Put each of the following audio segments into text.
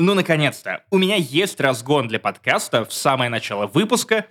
Ну, наконец-то, у меня есть разгон для подкаста в самое начало выпуска,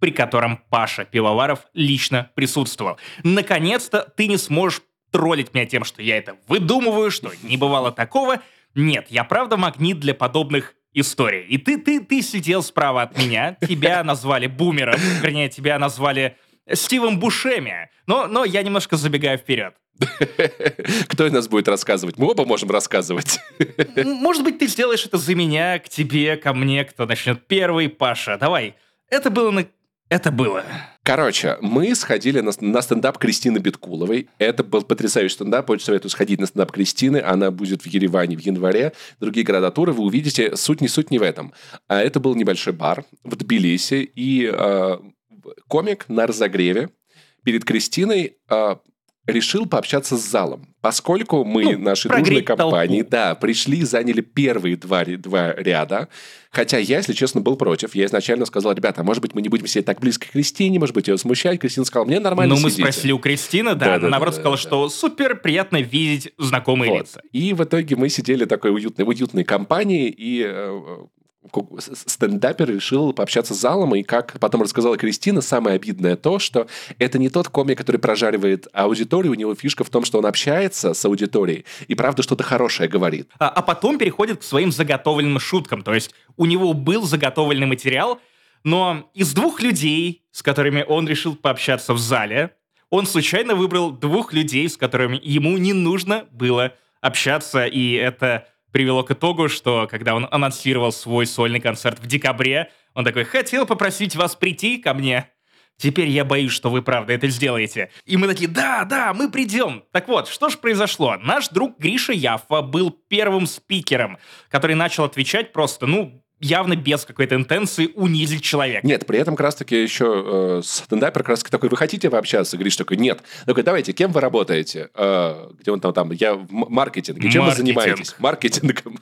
при котором Паша Пивоваров лично присутствовал. Наконец-то ты не сможешь троллить меня тем, что я это выдумываю, что не бывало такого. Нет, я правда магнит для подобных историй. И ты, ты, ты сидел справа от меня, тебя назвали бумером, вернее, тебя назвали Стивом Бушеми. Но, но я немножко забегаю вперед. Кто из нас будет рассказывать? Мы оба можем рассказывать. Может быть, ты сделаешь это за меня, к тебе, ко мне, кто начнет первый, Паша. Давай. Это было на... Это было. Короче, мы сходили на, на стендап Кристины Биткуловой. Это был потрясающий стендап. Очень советую сходить на стендап Кристины. Она будет в Ереване в январе. Другие города тура вы увидите. Суть не суть не в этом. А это был небольшой бар в Тбилиси. И э, комик на разогреве перед Кристиной э, решил пообщаться с залом. Поскольку мы, ну, нашей дружной компании, толпу. да, пришли, заняли первые два, два ряда, хотя я, если честно, был против. Я изначально сказал, ребята, может быть, мы не будем сидеть так близко к Кристине, может быть, ее смущать. Кристина сказала, мне нормально Ну, мы спросили у Кристины, да, да она, да, наоборот, да, сказала, да. что супер приятно видеть знакомые вот. лица. И в итоге мы сидели такой уютной, уютной компании, и э, стендапер решил пообщаться с залом, и как потом рассказала Кристина, самое обидное то, что это не тот комик, который прожаривает аудиторию, у него фишка в том, что он общается с аудиторией и правда что-то хорошее говорит. А, а потом переходит к своим заготовленным шуткам, то есть у него был заготовленный материал, но из двух людей, с которыми он решил пообщаться в зале, он случайно выбрал двух людей, с которыми ему не нужно было общаться, и это привело к итогу, что когда он анонсировал свой сольный концерт в декабре, он такой, хотел попросить вас прийти ко мне. Теперь я боюсь, что вы правда это сделаете. И мы такие, да, да, мы придем. Так вот, что же произошло? Наш друг Гриша Яффа был первым спикером, который начал отвечать просто, ну, явно без какой-то интенции унизить человека. Нет, при этом как раз-таки еще э, стендапер как раз-таки такой, вы хотите пообщаться? Говоришь такой, нет. Такой, давайте, кем вы работаете? Э, где он там, там, я в маркетинге. Чем Маркетинг. вы занимаетесь? Маркетингом.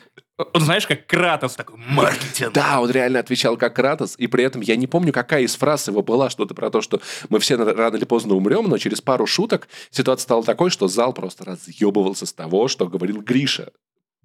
Он, знаешь, как Кратос такой, маркетинг. Да, он реально отвечал как Кратос, и при этом я не помню, какая из фраз его была, что-то про то, что мы все рано или поздно умрем, но через пару шуток ситуация стала такой, что зал просто разъебывался с того, что говорил Гриша.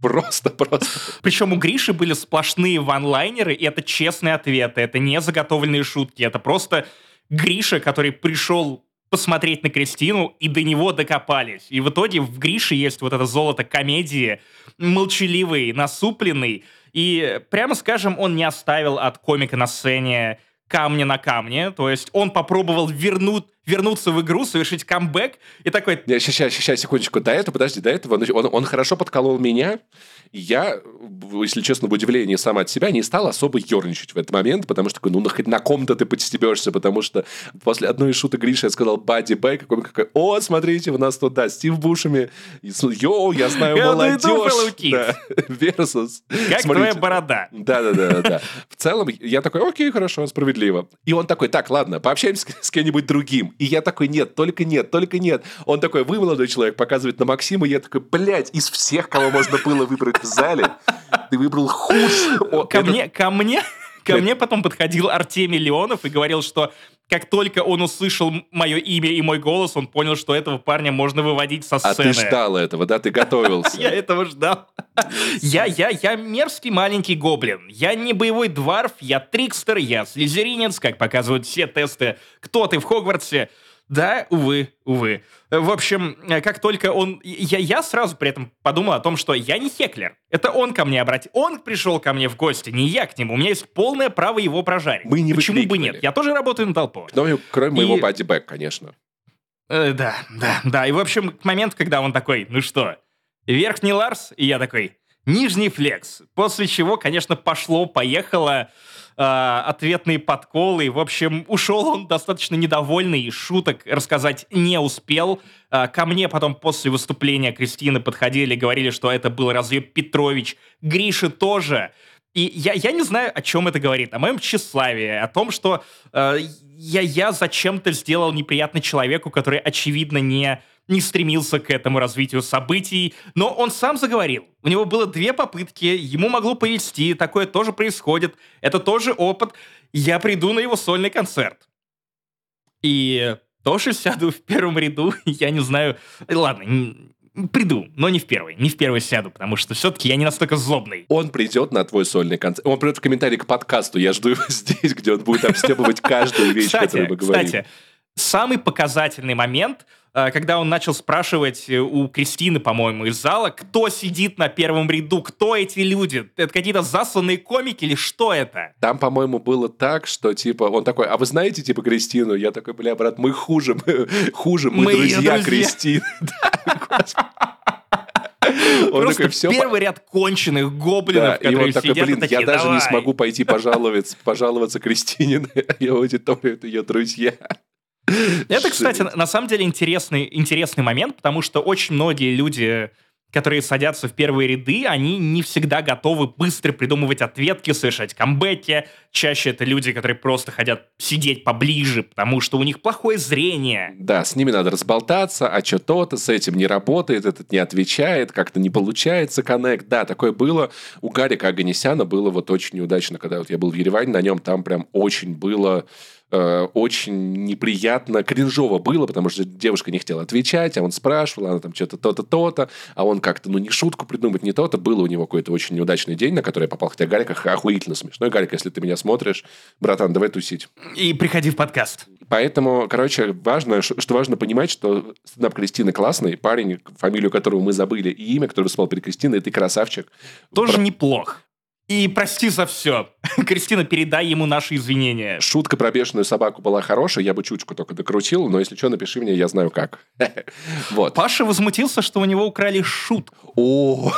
Просто, просто. Причем у Гриши были сплошные ванлайнеры, и это честные ответы, это не заготовленные шутки, это просто Гриша, который пришел посмотреть на Кристину, и до него докопались. И в итоге в Грише есть вот это золото комедии, молчаливый, насупленный, и, прямо скажем, он не оставил от комика на сцене камня на камне, то есть он попробовал вернуть, вернуться в игру, совершить камбэк, и такой... Сейчас, сейчас, сейчас, секундочку, до этого, подожди, до этого, он, он хорошо подколол меня, я, если честно, в удивлении сам от себя не стал особо ерничать в этот момент, потому что такой, ну, хоть на ком-то ты подстебешься, потому что после одной из шуток Гриша я сказал «Бади Бэй», какой какой, о, смотрите, у нас тут, да, Стив Бушами, йоу, я знаю молодежь. Да, versus. Как твоя борода. Да-да-да. В целом, я такой, окей, хорошо, справедливо. И он такой, так, ладно, пообщаемся с кем-нибудь другим. И я такой, нет, только нет, только нет. Он такой, вы молодой человек, показывает на Максима, и я такой, блядь, из всех, кого можно было выбрать в зале, ты выбрал худшего. Ко мне, ко мне, ко мне потом подходил Артемий Леонов и говорил, что как только он услышал мое имя и мой голос, он понял, что этого парня можно выводить со сцены. А ты ждал этого, да? Ты готовился. Я этого ждал. Я, я, я мерзкий маленький гоблин. Я не боевой дварф, я трикстер, я слизеринец, как показывают все тесты «Кто ты в Хогвартсе?». Да, увы, увы. В общем, как только он... Я, я сразу при этом подумал о том, что я не хеклер. Это он ко мне обратил. Он пришел ко мне в гости, не я к нему. У меня есть полное право его прожарить. Мы не Почему бы нет? Я тоже работаю на толпу. Ну, кроме моего бадди-бэк, конечно. Э, да, да, да. И, в общем, к моменту, когда он такой, ну что, верхний Ларс? И я такой, нижний флекс. После чего, конечно, пошло-поехало ответные подколы. В общем, ушел он достаточно недовольный, шуток рассказать не успел. Э, ко мне потом после выступления Кристины подходили, говорили, что это был разъеб Петрович. Гриши тоже. И я, я не знаю, о чем это говорит. О моем тщеславии, о том, что э, я, я зачем-то сделал неприятно человеку, который, очевидно, не не стремился к этому развитию событий, но он сам заговорил. У него было две попытки, ему могло повести, такое тоже происходит, это тоже опыт. Я приду на его сольный концерт. И тоже сяду в первом ряду, я не знаю... Ладно, Приду, но не в первый. Не в первый сяду, потому что все-таки я не настолько злобный. Он придет на твой сольный концерт. Он придет в комментарии к подкасту. Я жду его здесь, где он будет обстебывать каждую вещь, которую мы говорим. кстати, самый показательный момент, э, когда он начал спрашивать э, у Кристины, по-моему, из зала, кто сидит на первом ряду, кто эти люди? Это какие-то засланные комики или что это? Там, по-моему, было так, что, типа, он такой, а вы знаете, типа, Кристину? Я такой, бля, брат, мы хуже, мы хуже, мы, Мы друзья друзья». Кристины. Да. Он Просто такой, все, первый ряд конченых гоблинов, и он которые такой, сидят и блин, я такие, даже не «Давай». смогу пойти пожаловаться, пожаловаться Кристине на ее аудиторию, это ее друзья. Это, кстати, на- на самом деле интересный, интересный момент, потому что очень многие люди, которые садятся в первые ряды, они не всегда готовы быстро придумывать ответки, совершать камбэки. Чаще это люди, которые просто хотят сидеть поближе, потому что у них плохое зрение. Да, с ними надо разболтаться, а что то-то, с этим не работает, этот не отвечает, как-то не получается коннект. Да, такое было. У Гарика Аганесяна было вот очень неудачно, когда вот я был в Ереване, на нем там прям очень было э, очень неприятно, кринжово было, потому что девушка не хотела отвечать, а он спрашивал, она там что-то то-то, то-то, а он как-то, ну, не шутку придумать, не то-то. Было у него какой-то очень неудачный день, на который я попал, хотя Гарик ох- охуительно смешной. Гарик, если ты меня смотришь, братан, давай тусить. И приходи в подкаст. Поэтому, короче, важно, что важно понимать, что стендап Кристины классный, парень, фамилию которого мы забыли, и имя, которое выступал перед Кристиной, ты красавчик. Тоже Про- неплох. И прости за все. Кристина, передай ему наши извинения. Шутка про бешеную собаку была хорошая, я бы чучку только докрутил, но если что, напиши мне, я знаю как. Вот. Паша возмутился, что у него украли шутку. О,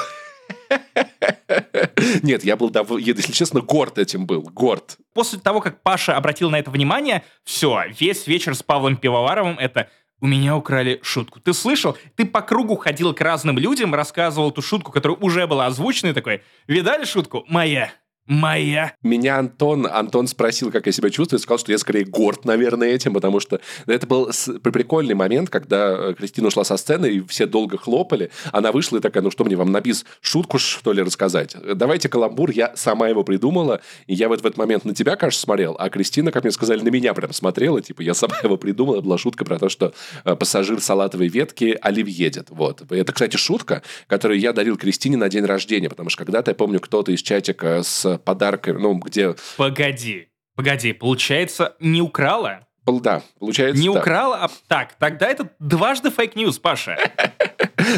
Нет, я был, если честно, горд этим был. Горд. После того, как Паша обратил на это внимание, все, весь вечер с Павлом Пивоваровым это у меня украли шутку. Ты слышал? Ты по кругу ходил к разным людям, рассказывал ту шутку, которая уже была озвучена, и такой, видали шутку? Моя. Моя. Меня Антон, Антон спросил, как я себя чувствую, сказал, что я скорее горд, наверное, этим, потому что это был прикольный момент, когда э, Кристина ушла со сцены, и все долго хлопали. Она вышла и такая, ну что мне вам на бис шутку что ли рассказать? Давайте каламбур, я сама его придумала, и я вот в этот момент на тебя, кажется, смотрел, а Кристина, как мне сказали, на меня прям смотрела, типа я сама его придумала, была шутка про то, что э, пассажир салатовой ветки Олив едет. Вот. Это, кстати, шутка, которую я дарил Кристине на день рождения, потому что когда-то, я помню, кто-то из чатика с подарками, ну, где... Погоди. Погоди, получается, не украла? Да, получается, Не да. украла, а так, тогда это дважды fake news, Паша.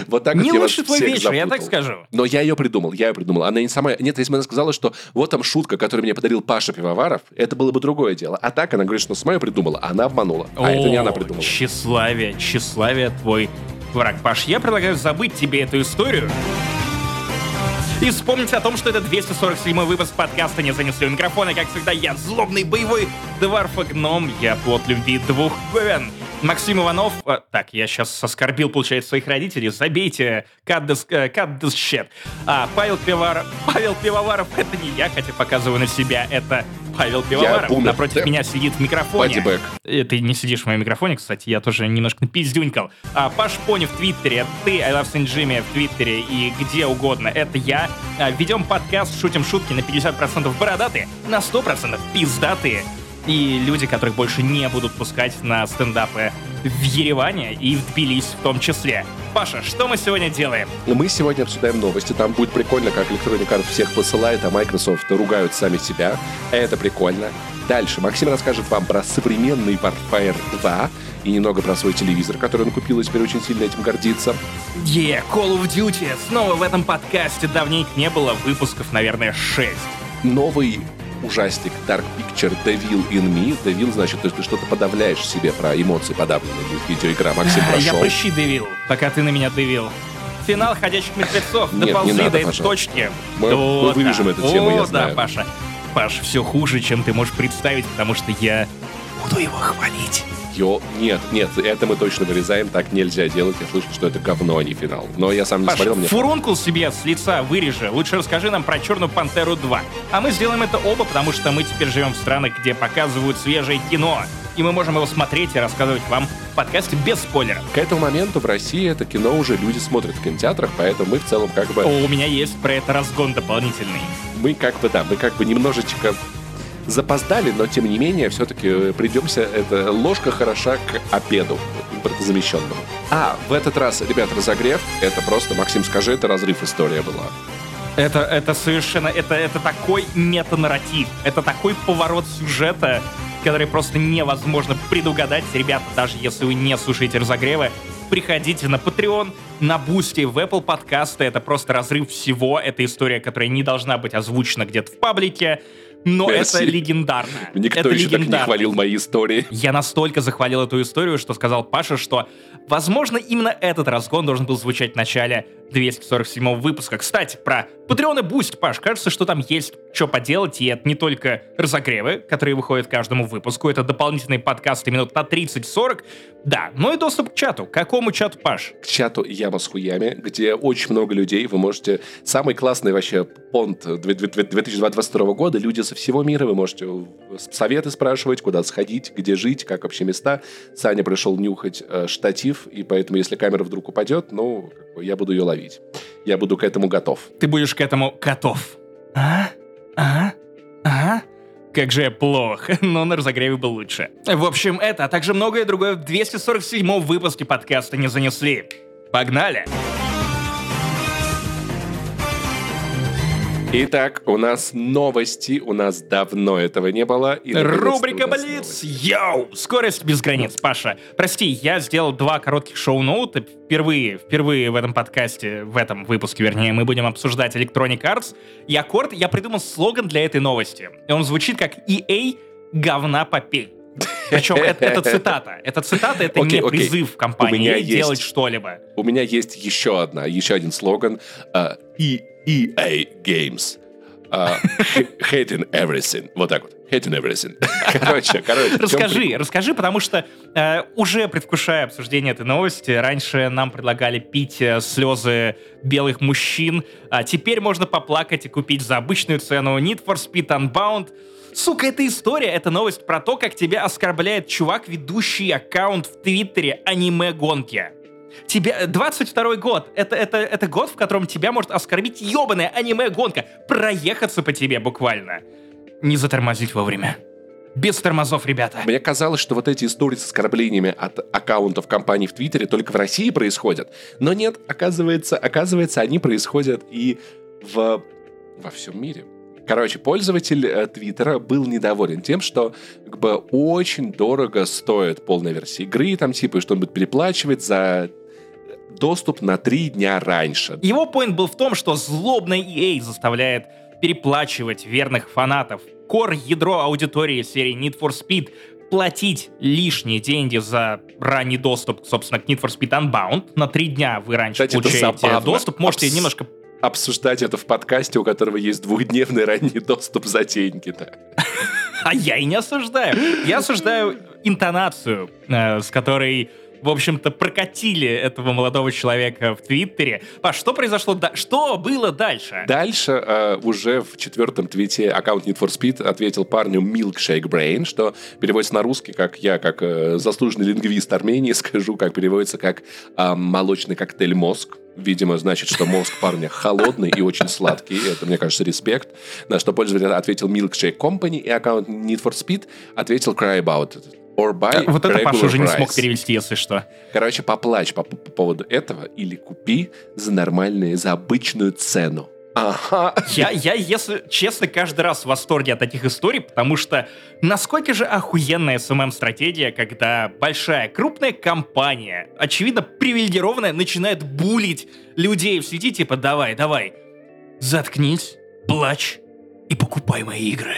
Вот так Не лучше твой вечер, я так запутал. скажу. Но я ее придумал, я ее придумал. Она не сама... Нет, если бы она сказала, что вот там шутка, которую мне подарил Паша Пивоваров, это было бы другое дело. А так она говорит, что сама ее придумала, а она обманула. А это не она О, придумала. Тщеславие, тщеславие твой враг. Паш, я предлагаю забыть тебе эту историю и вспомнить о том, что это 247 выпуск подкаста «Не занесли у микрофона». Как всегда, я злобный боевой дварф-гном, я плод любви двух говен. Максим Иванов... а, так, я сейчас оскорбил, получается, своих родителей. Забейте, cut this, э, cut this shit. А, Павел Пивоваров... Павел Пивоваров, это не я, хотя показываю на себя, это Павел Пивоваров. бумер. Напротив Да. меня сидит в микрофоне. Паддибэк. Э, Ты не сидишь в моем микрофоне, кстати, я тоже немножко пиздюнькал. А, Паш Пони в Твиттере, ты, I Love Saint Jimmy в Твиттере и где угодно, это я. А, ведем подкаст, шутим шутки на 50% бородатые, на 100% пиздатые. И люди, которых больше не будут пускать на стендапы в Ереване и в Тбилиси в том числе. Паша, что мы сегодня делаем? Мы сегодня обсуждаем новости. Там будет прикольно, как Electronic Arts всех посылает, а Microsoft ругают сами себя. Это прикольно. Дальше Максим расскажет вам про современный Warfare 2 и немного про свой телевизор, который он купил и теперь очень сильно этим гордится. Yeah, Call of Duty. Снова в этом подкасте давнейко не было выпусков, наверное, 6. Новый ужастик Dark Picture Devil in Me. Devil значит, то есть ты что-то подавляешь в себе про эмоции подавленные видеоигра. Максим А, Я прошел. прыщи давил, пока ты на меня давил. Финал «Ходячих мертвецов». Нет, не Доползли надо, до этой точки. Мы- О, мы вырежем да. эту тему, О, я да, знаю. Паша. Паш, все хуже, чем ты можешь представить, потому что я буду его хвалить. Ё, нет, нет, это мы точно вырезаем, так нельзя делать. Я слышал, что это говно, а не финал. Но я сам не Паш, смотрел, мне... фурункул себе с лица вырежи. Лучше расскажи нам про «Черную пантеру 2». А мы сделаем это оба, потому что мы теперь живем в странах, где показывают свежее кино. И мы можем его смотреть и рассказывать вам в подкасте без спойлеров. К этому моменту в России это кино уже люди смотрят в кинотеатрах, поэтому мы в целом как бы... О, у меня есть про это разгон дополнительный. Мы как бы, да, мы как бы немножечко запоздали, но тем не менее все-таки придемся, это ложка хороша к обеду. импортозамещенным. А, в этот раз, ребят, разогрев, это просто, Максим, скажи, это разрыв история была. Это, это совершенно, это, это такой метанарратив, это такой поворот сюжета, который просто невозможно предугадать. Ребята, даже если вы не слушаете разогревы, приходите на Patreon, на Boosty, в Apple подкасты. Это просто разрыв всего. Это история, которая не должна быть озвучена где-то в паблике. Но Merci. это легендарно. Никто это еще легендарно. так не хвалил мои истории. Я настолько захвалил эту историю, что сказал Паша, что, возможно, именно этот разгон должен был звучать в начале 247 выпуска. Кстати, про Patreon и Boosty, Паш, кажется, что там есть что поделать, и это не только разогревы, которые выходят каждому выпуску, это дополнительные подкасты минут на 30-40, да, но и доступ к чату. К какому чату, Паш? К чату Яма с хуями, где очень много людей, вы можете... Самый классный вообще понт 2022 года, люди со всего мира, вы можете советы спрашивать, куда сходить, где жить, как вообще места. Саня пришел нюхать э, штатив, и поэтому, если камера вдруг упадет, ну, я буду ее ловить. Я буду к этому готов. Ты будешь к этому готов. А? А? А? Как же я плох, но на разогреве был лучше. В общем, это, а также многое другое в 247 выпуске подкаста не занесли. Погнали! Погнали! Итак, у нас новости, у нас давно этого не было. И Рубрика Блиц! Йоу! Скорость без границ, Паша. Прости, я сделал два коротких шоу-ноута. Впервые, впервые в этом подкасте, в этом выпуске, вернее, мы будем обсуждать Electronic Arts. И аккорд, я придумал слоган для этой новости. И он звучит как EA говна попей. Причем это, это цитата. Это цитата, это okay, не okay. призыв компании делать что-либо. У меня есть еще одна, еще один слоган. Uh, EA Games. Uh, hating everything. Вот так вот. Hating everything. Короче, короче. Расскажи, расскажи, потому что э, уже предвкушая обсуждение этой новости, раньше нам предлагали пить э, слезы белых мужчин, а теперь можно поплакать и купить за обычную цену Need for Speed Unbound. Сука, это история, это новость про то, как тебя оскорбляет чувак, ведущий аккаунт в Твиттере аниме-гонки. Тебе 22 год. Это, это, это год, в котором тебя может оскорбить ебаная аниме-гонка. Проехаться по тебе буквально. Не затормозить вовремя. Без тормозов, ребята. Мне казалось, что вот эти истории с оскорблениями от аккаунтов компаний в Твиттере только в России происходят. Но нет, оказывается, оказывается, они происходят и в... во всем мире. Короче, пользователь э, Твиттера был недоволен тем, что как бы очень дорого стоит полная версия игры, там типа что-нибудь переплачивать за доступ на три дня раньше. Его поинт был в том, что злобная EA заставляет переплачивать верных фанатов. Кор ядро аудитории серии Need for Speed платить лишние деньги за ранний доступ, собственно, к Need for Speed Unbound. На три дня вы раньше Кстати, получаете доступ. Можете Абс... немножко обсуждать это в подкасте, у которого есть двухдневный ранний доступ за деньги-то. А я и не осуждаю. Я осуждаю интонацию, э, с которой в общем-то, прокатили этого молодого человека в Твиттере. А что произошло? Да... Что было дальше? Дальше э, уже в четвертом твите аккаунт Need for Speed ответил парню Milkshake Brain, что переводится на русский, как я, как э, заслуженный лингвист Армении, скажу, как переводится как э, молочный коктейль мозг. Видимо, значит, что мозг парня холодный и очень сладкий. Это, мне кажется, респект. На что пользователь ответил Milkshake Company, и аккаунт Need for Speed ответил Cry About It. Or buy вот это Паша уже не смог перевести, если что. Короче, поплачь по, по поводу этого или купи за нормальную, за обычную цену. Ага. Я, я, если честно, каждый раз в восторге от таких историй, потому что насколько же охуенная СММ-стратегия, когда большая, крупная компания, очевидно, привилегированная, начинает булить людей в сети, типа, давай, давай, заткнись, плачь и покупай мои игры.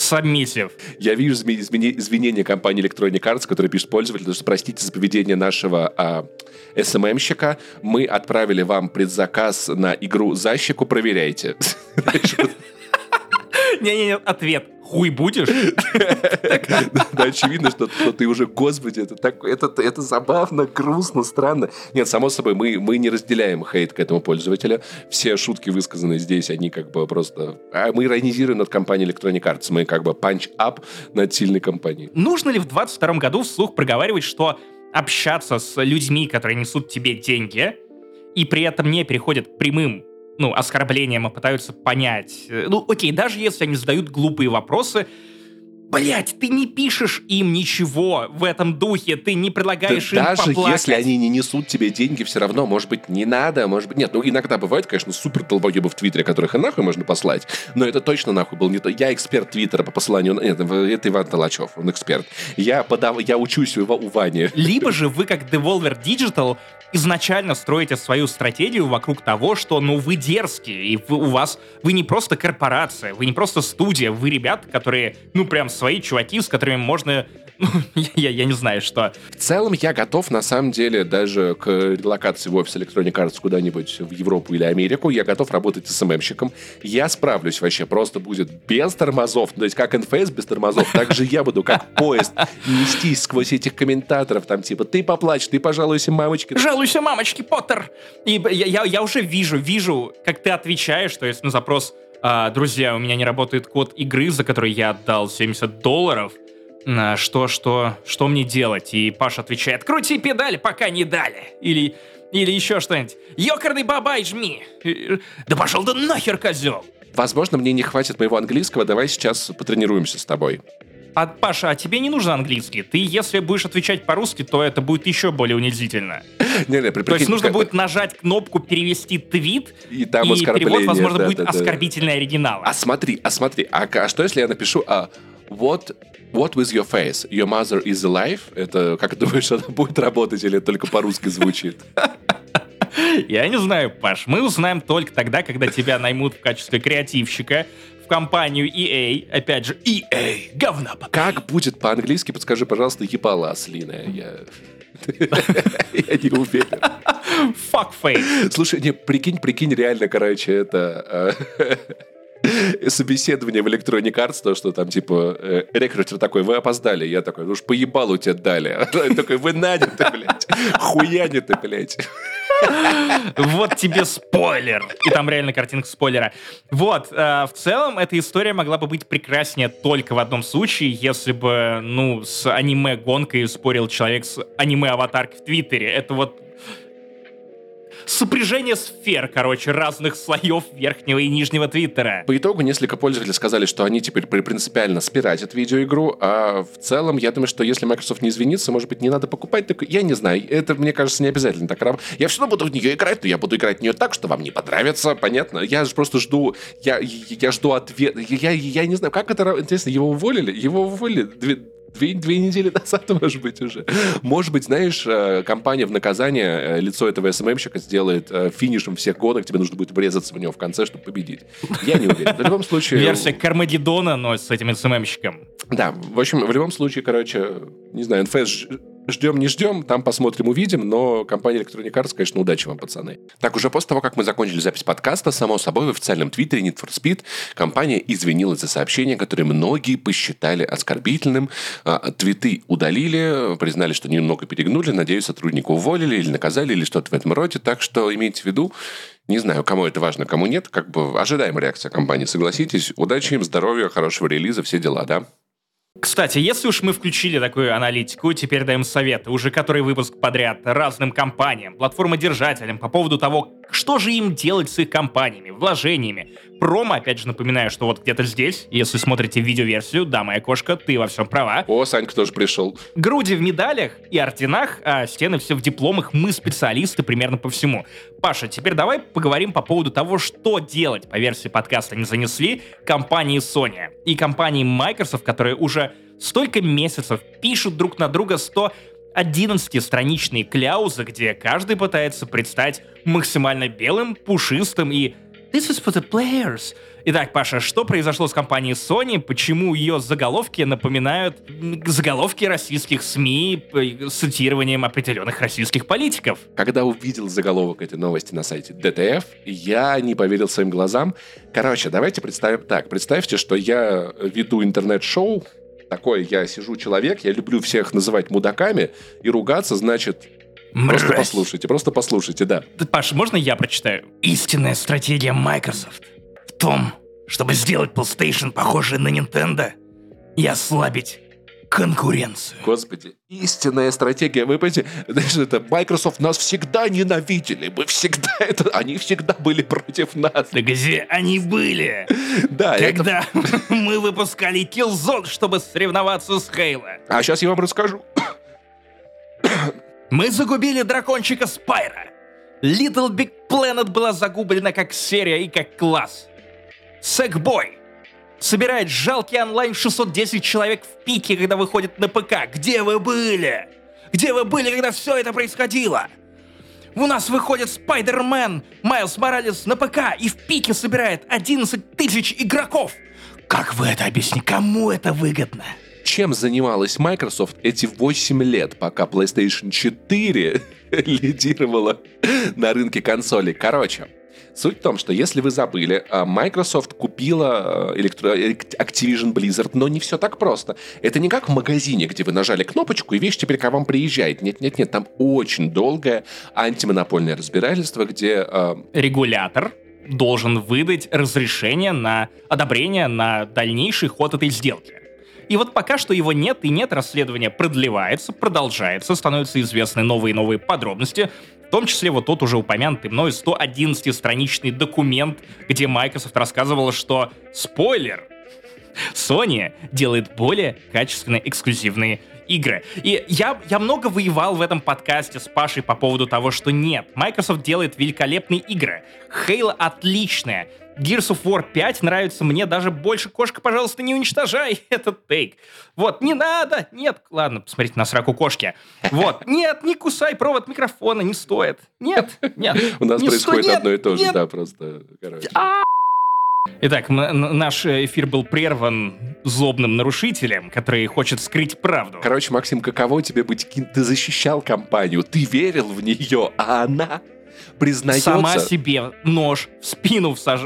Submissive. Я вижу извинения компании Electronic Arts, которая пишет пользователю, что простите за поведение нашего а, SMM-щика. Мы отправили вам предзаказ на игру «Защику», проверяйте. Не-не-не, ответ хуй будешь? Да, очевидно, что, ты уже, господи, это, так, это, забавно, грустно, странно. Нет, само собой, мы, мы не разделяем хейт к этому пользователю. Все шутки, высказанные здесь, они как бы просто... А мы иронизируем над компанией Electronic Arts. Мы как бы punch up над сильной компанией. Нужно ли в 22 году вслух проговаривать, что общаться с людьми, которые несут тебе деньги, и при этом не переходят к прямым ну, оскорблением, а пытаются понять. Ну, окей, даже если они задают глупые вопросы, Блять, ты не пишешь им ничего в этом духе, ты не предлагаешь Да им даже поплакать. если они не несут тебе деньги, все равно, может быть, не надо, может быть, нет. Ну, иногда бывают, конечно, супер долбоебы в Твиттере, которых и нахуй можно послать, но это точно нахуй был не то. Я эксперт Твиттера по посыланию... Нет, это Иван Толачев, он эксперт. Я, подав... я учусь у, у Вани. Либо же вы, как Devolver Digital, изначально строите свою стратегию вокруг того, что, ну, вы дерзкие, и вы, у вас, вы не просто корпорация, вы не просто студия, вы ребята, которые, ну, прям свои чуваки, с которыми можно, ну, я, я не знаю, что. В целом я готов, на самом деле, даже к релокации в офис Electronic Arts куда-нибудь в Европу или Америку. Я готов работать СММщиком. Я справлюсь вообще. Просто будет без тормозов. То есть как NFS без тормозов, так же я буду как поезд нестись сквозь этих комментаторов. Там типа, ты поплачь, ты пожалуйся мамочке. Жалуйся, мамочки, Поттер! И я, я, я уже вижу, вижу, как ты отвечаешь, то есть на запрос «А, «Друзья, у меня не работает код игры, за который я отдал 70 долларов. А, Что, что, что мне делать?» И Паша отвечает «Крути педаль, пока не дали!» Или, или еще что-нибудь «Ёкарный бабай, жми!» «Да пошел ты нахер, козел!» Возможно, мне не хватит моего английского. Давай сейчас потренируемся с тобой. А, Паша, а тебе не нужен английский? Ты, если будешь отвечать по-русски, то это будет еще более унизительно. Не-не, То есть нужно будет нажать кнопку «Перевести твит», И там и перевод, возможно, да, будет да, да. оскорбительный оригинала. А смотри, а смотри, а, а что если я напишу а, what, what with your face? Your mother is alive? Это, как думаешь, это будет работать или только по-русски звучит? Я не знаю, Паш, мы узнаем только тогда, когда тебя наймут в качестве креативщика компанию EA. Опять же, EA, говна. Как будет по-английски, подскажи, пожалуйста, ебала ослиная. Я... Я не уверен. Fuck face. Слушай, не, прикинь, прикинь, реально, короче, это... собеседование в Electronic Arts, то, что там, типа, э, рекрутер такой, вы опоздали. Я такой, ну уж поебалу тебя дали. Такой, вы наняты, блядь. Хуяняты, блядь. Вот тебе спойлер. И там реально картинка спойлера. Вот, э, в целом, эта история могла бы быть прекраснее только в одном случае, если бы, ну, с аниме-гонкой спорил человек с аниме-аватаркой в Твиттере. Это вот сопряжение сфер, короче, разных слоев верхнего и нижнего Твиттера. По итогу несколько пользователей сказали, что они теперь при- принципиально спиратят видеоигру, а в целом, я думаю, что если Microsoft не извинится, может быть, не надо покупать такой. Я не знаю, это, мне кажется, не обязательно так Я все равно буду в нее играть, но я буду играть в нее так, что вам не понравится, понятно? Я же просто жду, я, я жду ответ. Я, я не знаю, как это, интересно, его уволили? Его уволили две, Две, недели назад, может быть, уже. Может быть, знаешь, э, компания в наказание э, лицо этого СММщика сделает э, финишем всех гонок, тебе нужно будет врезаться в него в конце, чтобы победить. Я не уверен. В любом случае... Версия Кармагеддона, но с этим СММщиком. Да, в общем, в любом случае, короче, не знаю, НФС ждем, не ждем, там посмотрим, увидим, но компания Electronic Arts, конечно, удачи вам, пацаны. Так, уже после того, как мы закончили запись подкаста, само собой, в официальном твиттере Need for Speed компания извинилась за сообщение, которое многие посчитали оскорбительным. А, Твиты удалили, признали, что немного перегнули, надеюсь, сотрудника уволили или наказали, или что-то в этом роде, так что имейте в виду, не знаю, кому это важно, кому нет, как бы ожидаемая реакция компании, согласитесь. Удачи им, здоровья, хорошего релиза, все дела, да? Кстати, если уж мы включили такую аналитику, теперь даем советы, уже который выпуск подряд, разным компаниям, платформодержателям по поводу того, что же им делать с их компаниями, вложениями. Промо, опять же, напоминаю, что вот где-то здесь, если смотрите видеоверсию, да, моя кошка, ты во всем права, О, Санька тоже пришел. груди в медалях и орденах, а стены все в дипломах, мы специалисты примерно по всему. Паша, теперь давай поговорим по поводу того, что делать по версии подкаста не занесли компании Sony и компании Microsoft, которые уже столько месяцев пишут друг на друга 111-страничные кляузы, где каждый пытается предстать максимально белым, пушистым и This is for the players. Итак, Паша, что произошло с компанией Sony? Почему ее заголовки напоминают заголовки российских СМИ с цитированием определенных российских политиков? Когда увидел заголовок этой новости на сайте DTF, я не поверил своим глазам. Короче, давайте представим так. Представьте, что я веду интернет-шоу, такой я сижу человек, я люблю всех называть мудаками, и ругаться, значит, просто Мразь. послушайте, просто послушайте, да. Паша, можно я прочитаю? Истинная стратегия Microsoft в том, чтобы сделать PlayStation похожей на Nintendo и ослабить конкуренцию. Господи, истинная стратегия. Вы понимаете, знаешь, это Microsoft нас всегда ненавидели. Мы всегда это... Они всегда были против нас. Да где они были? Да, это... Когда мы выпускали Killzone, чтобы соревноваться с Хейла. А сейчас я вам расскажу. Мы загубили дракончика Спайра. Little Big Planet была загублена как серия и как класс. Сэкбой собирает жалкий онлайн 610 человек в пике, когда выходит на ПК. Где вы были? Где вы были, когда все это происходило? У нас выходит Спайдермен Майлз Моралес на ПК и в пике собирает 11 тысяч игроков. Как вы это объясните? Кому это выгодно? Чем занималась Microsoft эти 8 лет, пока PlayStation 4 лидировала на рынке консолей? Короче, Суть в том, что если вы забыли, а, Microsoft купила электро... Activision Blizzard, но не все так просто. Это не как в магазине, где вы нажали кнопочку, и вещь теперь к вам приезжает. Нет-нет-нет, там очень долгое антимонопольное разбирательство, где... Э... Регулятор должен выдать разрешение на одобрение на дальнейший ход этой сделки. И вот пока что его нет и нет, расследование продлевается, продолжается, становятся известны новые и новые подробности. В том числе вот тот уже упомянутый мной 111-страничный документ, где Microsoft рассказывала, что, спойлер, Sony делает более качественные эксклюзивные игры. И я, я много воевал в этом подкасте с Пашей по поводу того, что нет, Microsoft делает великолепные игры. Halo отличная. Gears of War 5 нравится мне даже больше. Кошка, пожалуйста, не уничтожай этот тейк. Вот, не надо. Нет, ладно, посмотрите на сраку кошки. Вот, нет, не кусай провод микрофона, не стоит. Нет, нет. У нас происходит одно и то же, да, просто. короче. Итак, м- н- наш эфир был прерван злобным нарушителем, который хочет скрыть правду. Короче, Максим, каково тебе быть кем? Ты защищал компанию, ты верил в нее, а она признается... Сама себе нож в спину всаж...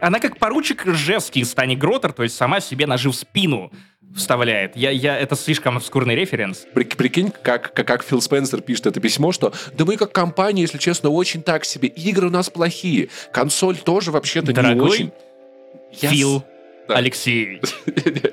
Она как поручик Ржевский из Тани Гротер, то есть сама себе ножи в спину вставляет. Я, я, это слишком обскурный референс. При- Прикинь, как, как, как Фил Спенсер пишет это письмо, что да мы как компания, если честно, очень так себе. Игры у нас плохие. Консоль тоже вообще-то не очень. Я Фил Да. Алексеевич.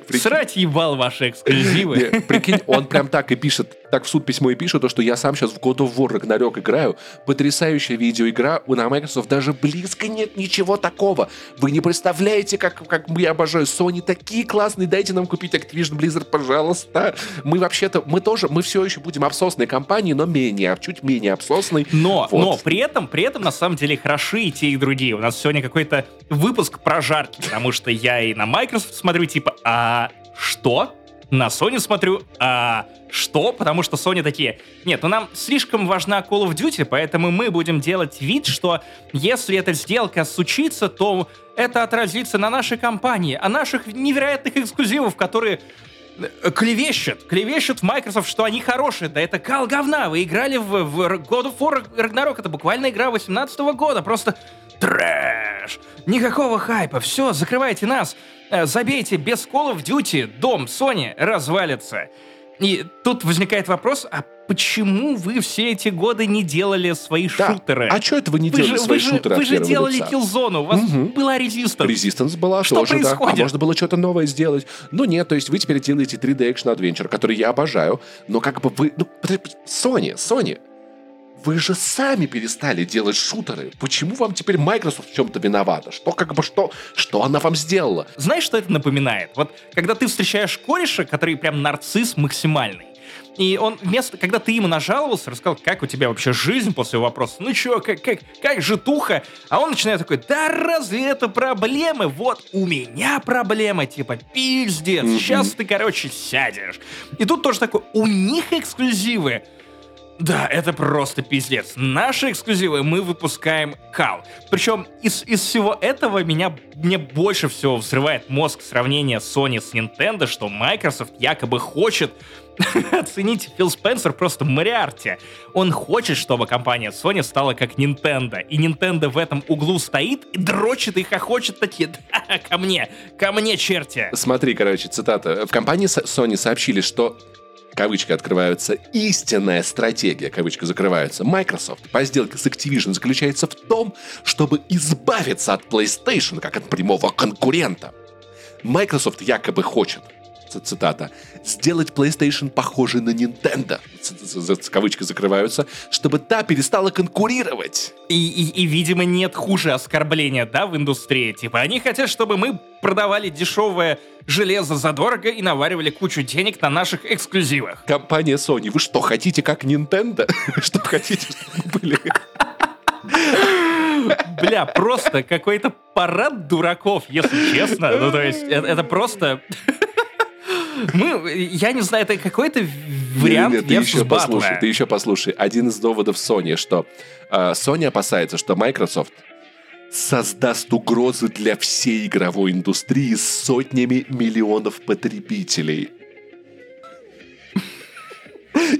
Срать ебал ваши эксклюзивы. Прикинь, он прям так и пишет, так в суд письмо и пишет, то, что я сам сейчас в God of War Ragnarok играю. Потрясающая видеоигра. У на Microsoft даже близко нет ничего такого. Вы не представляете, как, как я обожаю Sony. Такие классные. Дайте нам купить Activision Blizzard, пожалуйста. Мы вообще-то, мы тоже, мы все еще будем обсосной компанией, но менее, чуть менее обсосной. Но, Вот. но при этом, при этом на самом деле хороши и те, и другие. У нас сегодня какой-то выпуск про жарки, потому что я и на Microsoft смотрю, типа, а что? На Sony смотрю, а что? Потому что Sony такие, нет, ну нам слишком важна Call of Duty, поэтому мы будем делать вид, что если эта сделка случится, то это отразится на нашей компании, а наших невероятных эксклюзивов, которые э, клевещут, клевещут в Microsoft, что они хорошие. Да это кал говна. Вы играли в, в God of War Ragnarok. Это буквально игра 18 года. Просто трэш. Никакого хайпа. Все, закрывайте нас. Э, Забейте. Без Call of Duty дом Sony развалится. И тут возникает вопрос, а почему вы все эти годы не делали свои Да. шутеры? А что это вы не вы делали же, свои вы же, шутеры вы от же делали лица? Killzone, у вас Мгм. была Resistance. Resistance была Что тоже, да. А происходит? можно было что-то новое сделать. Ну нет, то есть вы теперь делаете 3D Action Adventure, который я обожаю, но как бы вы... Ну, Sony, Sony, вы же сами перестали делать шутеры. Почему вам теперь Microsoft в чем-то виновата? Что как бы что? Что она вам сделала? Знаешь, что это напоминает? Вот когда ты встречаешь кореша, который прям нарцисс максимальный, и он вместо, когда ты ему нажаловался, рассказал, как у тебя вообще жизнь после вопроса, ну чё, как, как, как житуха, а он начинает такой, да разве это проблемы? Вот у меня проблемы, типа, пиздец, сейчас ты, короче, сядешь. И тут тоже такой, у них эксклюзивы, да, это просто пиздец. Наши эксклюзивы мы выпускаем кал. Причем из, из всего этого меня мне больше всего взрывает мозг сравнение Sony с Nintendo, что Microsoft якобы хочет оценить Фил Спенсер просто Мариарти. Он хочет, чтобы компания Sony стала как Nintendo. И Nintendo в этом углу стоит и дрочит и хохочет такие, да, ко мне, ко мне, черти. Смотри, короче, цитата. В компании Sony сообщили, что кавычки открываются, истинная стратегия, кавычки закрываются, Microsoft по сделке с Activision заключается в том, чтобы избавиться от PlayStation как от прямого конкурента. Microsoft якобы хочет цитата, сделать PlayStation похожей на Nintendo, кавычки закрываются, чтобы та перестала конкурировать. И, и, и, видимо, нет хуже оскорбления, да, в индустрии. Типа, они хотят, чтобы мы продавали дешевое железо задорого и наваривали кучу денег на наших эксклюзивах. Компания Sony, вы что, хотите как Nintendo? Что хотите, чтобы были? Бля, просто какой-то парад дураков, если честно. Ну, то есть, это, это просто... Мы, я не знаю, это какой-то вариант нет, нет, ты еще послушай, ты еще послушай. Один из доводов Sony, что э, Sony опасается, что Microsoft создаст угрозы для всей игровой индустрии с сотнями миллионов потребителей.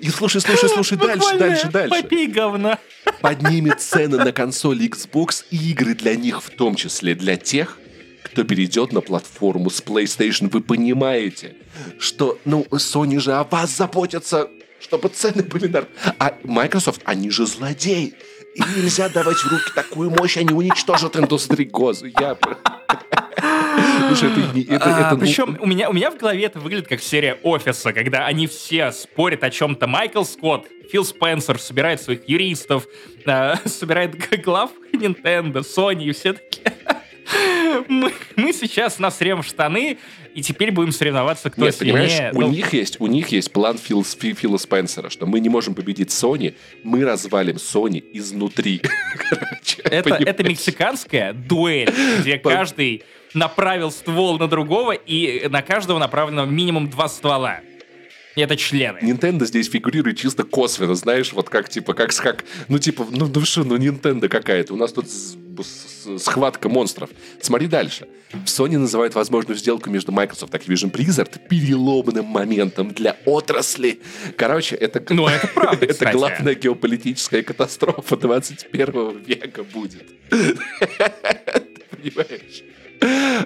И слушай, слушай, слушай, дальше, дальше, дальше. Попей говна. Поднимет цены на консоли Xbox и игры для них, в том числе для тех, кто перейдет на платформу с PlayStation. Вы понимаете, что, ну, Sony же о вас заботятся, чтобы цены были нормальные. А Microsoft, они же злодеи. И нельзя давать в руки такую мощь, они уничтожат индустрию. Гоз, я... Слушай, это, это, это, а, ну, причем у меня, у меня в голове это выглядит как серия офиса, когда они все спорят о чем-то. Майкл Скотт, Фил Спенсер собирает своих юристов, э, собирает глав Nintendo, Sony и все такие мы, мы сейчас насрем штаны, и теперь будем соревноваться, кто Нет, сильнее. Понимаешь, ну... у, них есть, у них есть план Фил, Фила Спенсера, что мы не можем победить Sony, мы развалим Sony изнутри. Короче, это, это мексиканская дуэль, где каждый направил ствол на другого, и на каждого направлено минимум два ствола. Это члены. Nintendo здесь фигурирует чисто косвенно, знаешь, вот как, типа, как, как ну, типа, ну, ну что, ну, Nintendo какая-то. У нас тут схватка монстров. Смотри дальше. Sony называют возможную сделку между Microsoft и Activision Blizzard переломным моментом для отрасли. Короче, это... Ну, это правда, Это главная геополитическая катастрофа 21 века будет. Понимаешь?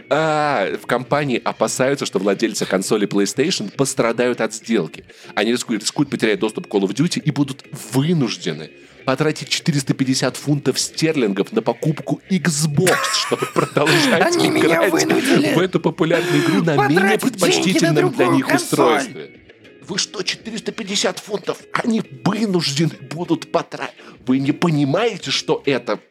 А, в компании опасаются, что владельцы консоли PlayStation пострадают от сделки. Они рискуют, рискуют потерять доступ к Call of Duty и будут вынуждены потратить 450 фунтов стерлингов на покупку Xbox, чтобы продолжать Они играть в эту популярную игру на менее предпочтительном для них устройстве. Вы что, 450 фунтов? Они вынуждены будут потратить. Вы не понимаете, что это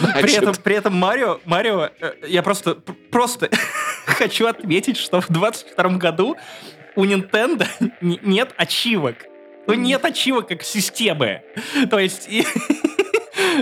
Значит... При этом, при этом Марио, Марио, э, я просто, просто хочу отметить, что в 22 году у Nintendo нет ачивок. Ну, нет ачивок как системы. То есть...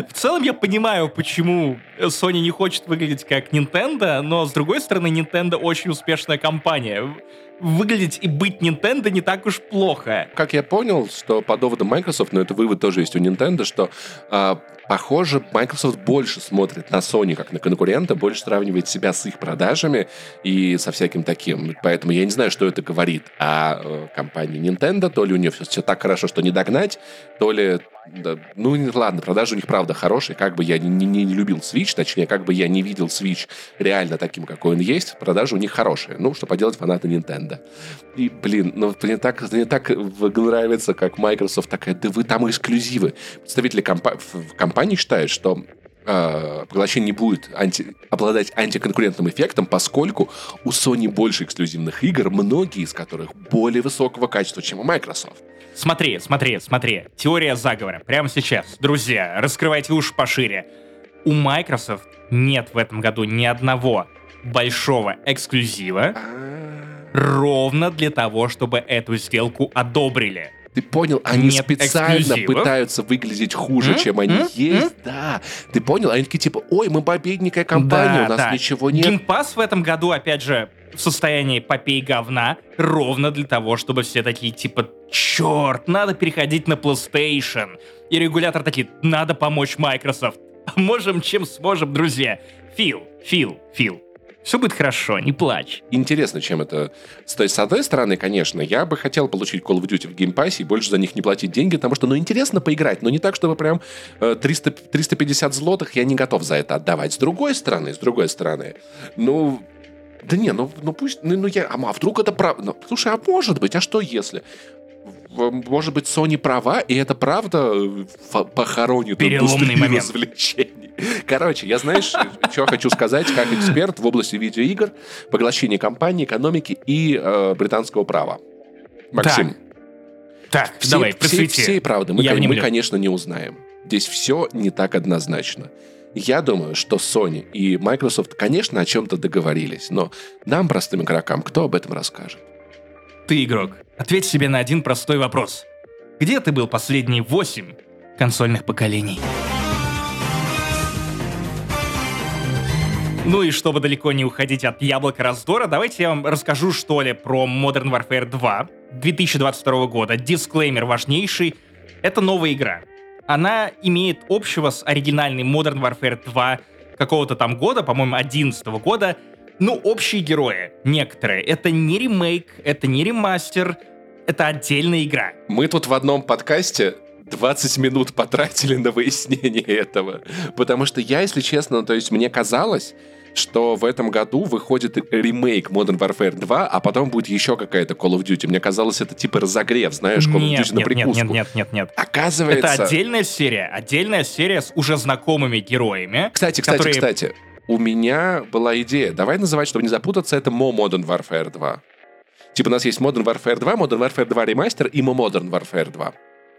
В целом я понимаю, почему Sony не хочет выглядеть как Nintendo, но с другой стороны, Nintendo очень успешная компания. Выглядеть и быть Nintendo не так уж плохо. Как я понял, что по доводам Microsoft, но это вывод тоже есть у Nintendo, что а, Похоже, Microsoft больше смотрит на Sony как на конкурента, больше сравнивает себя с их продажами и со всяким таким. Поэтому я не знаю, что это говорит о э, компании Nintendo. То ли у нее все, все так хорошо, что не догнать, то ли да, ну, ладно, продажи у них, правда, хорошие. Как бы я не, не, не любил Switch, точнее, как бы я не видел Switch реально таким, какой он есть, продажи у них хорошие. Ну, что поделать фанаты Nintendo. И, блин, ну, мне так, мне так нравится, как Microsoft такая, да вы там эксклюзивы. Представители компа- компании считают, что э, поглощение не будет анти, обладать антиконкурентным эффектом, поскольку у Sony больше эксклюзивных игр, многие из которых более высокого качества, чем у Microsoft. Смотри, смотри, смотри. Теория заговора. Прямо сейчас. Друзья, раскрывайте уши пошире. У Microsoft нет в этом году ни одного большого эксклюзива ровно для того, чтобы эту сделку одобрили. Ты понял? Они Нет специально эксклюзивов. пытаются выглядеть хуже, mm? чем они mm? есть. Mm? Да. Ты понял? Они такие типа, ой, мы победненькая компания, да, у нас да. ничего нет. Геймпас в этом году, опять же, в состоянии попей говна, ровно для того, чтобы все такие типа, черт, надо переходить на PlayStation. И регулятор такие, надо помочь Microsoft. Можем, чем сможем, друзья. Фил, Фил, Фил, все будет хорошо, не плачь. Интересно, чем это... То есть, с одной стороны, конечно, я бы хотел получить Call of Duty в Game Pass е и больше за них не платить деньги, потому что, ну, интересно поиграть, но не так, чтобы прям 300, э, 350 злотых я не готов за это отдавать. С другой стороны, с другой стороны, ну, да не, ну, ну пусть, ну, ну я, а, а вдруг это правда? Ну, слушай, а может быть, а что если? Может быть, Sony права, и это правда э, похоронит Переломный момент. развлечений. Короче, я знаешь, что хочу сказать, как эксперт в области видеоигр, поглощения компании, экономики и э, британского права. Максим. Так, все, давай, все, просвети. всей правды мы, мы, конечно, не узнаем. Здесь все не так однозначно. Я думаю, что Sony и Microsoft, конечно, о чем-то договорились, но нам, простым игрокам, кто об этом расскажет? Ты, игрок, ответь себе на один простой вопрос. Где ты был последние восемь консольных поколений? Ну и чтобы далеко не уходить от яблока раздора, давайте я вам расскажу, что ли, про Modern Warfare 2 2022 года. Дисклеймер важнейший. Это новая игра. Она имеет общего с оригинальной Modern Warfare 2 какого-то там года, по-моему, 11 года. Ну, общие герои, некоторые. Это не ремейк, это не ремастер, это отдельная игра. Мы тут в одном подкасте 20 минут потратили на выяснение этого. Потому что я, если честно, то есть мне казалось, что в этом году выходит ремейк Modern Warfare 2, а потом будет еще какая-то Call of Duty. Мне казалось, это типа разогрев, знаешь, Call of Нет, Duty на нет, нет, прикуску. нет, нет, нет, нет. Оказывается... Это отдельная серия, отдельная серия с уже знакомыми героями. Кстати, кстати, которые- кстати, у меня была идея. Давай называть, чтобы не запутаться, это Mo Modern Warfare 2. Типа у нас есть Modern Warfare 2, Modern Warfare 2 ремастер и Mo Modern Warfare 2.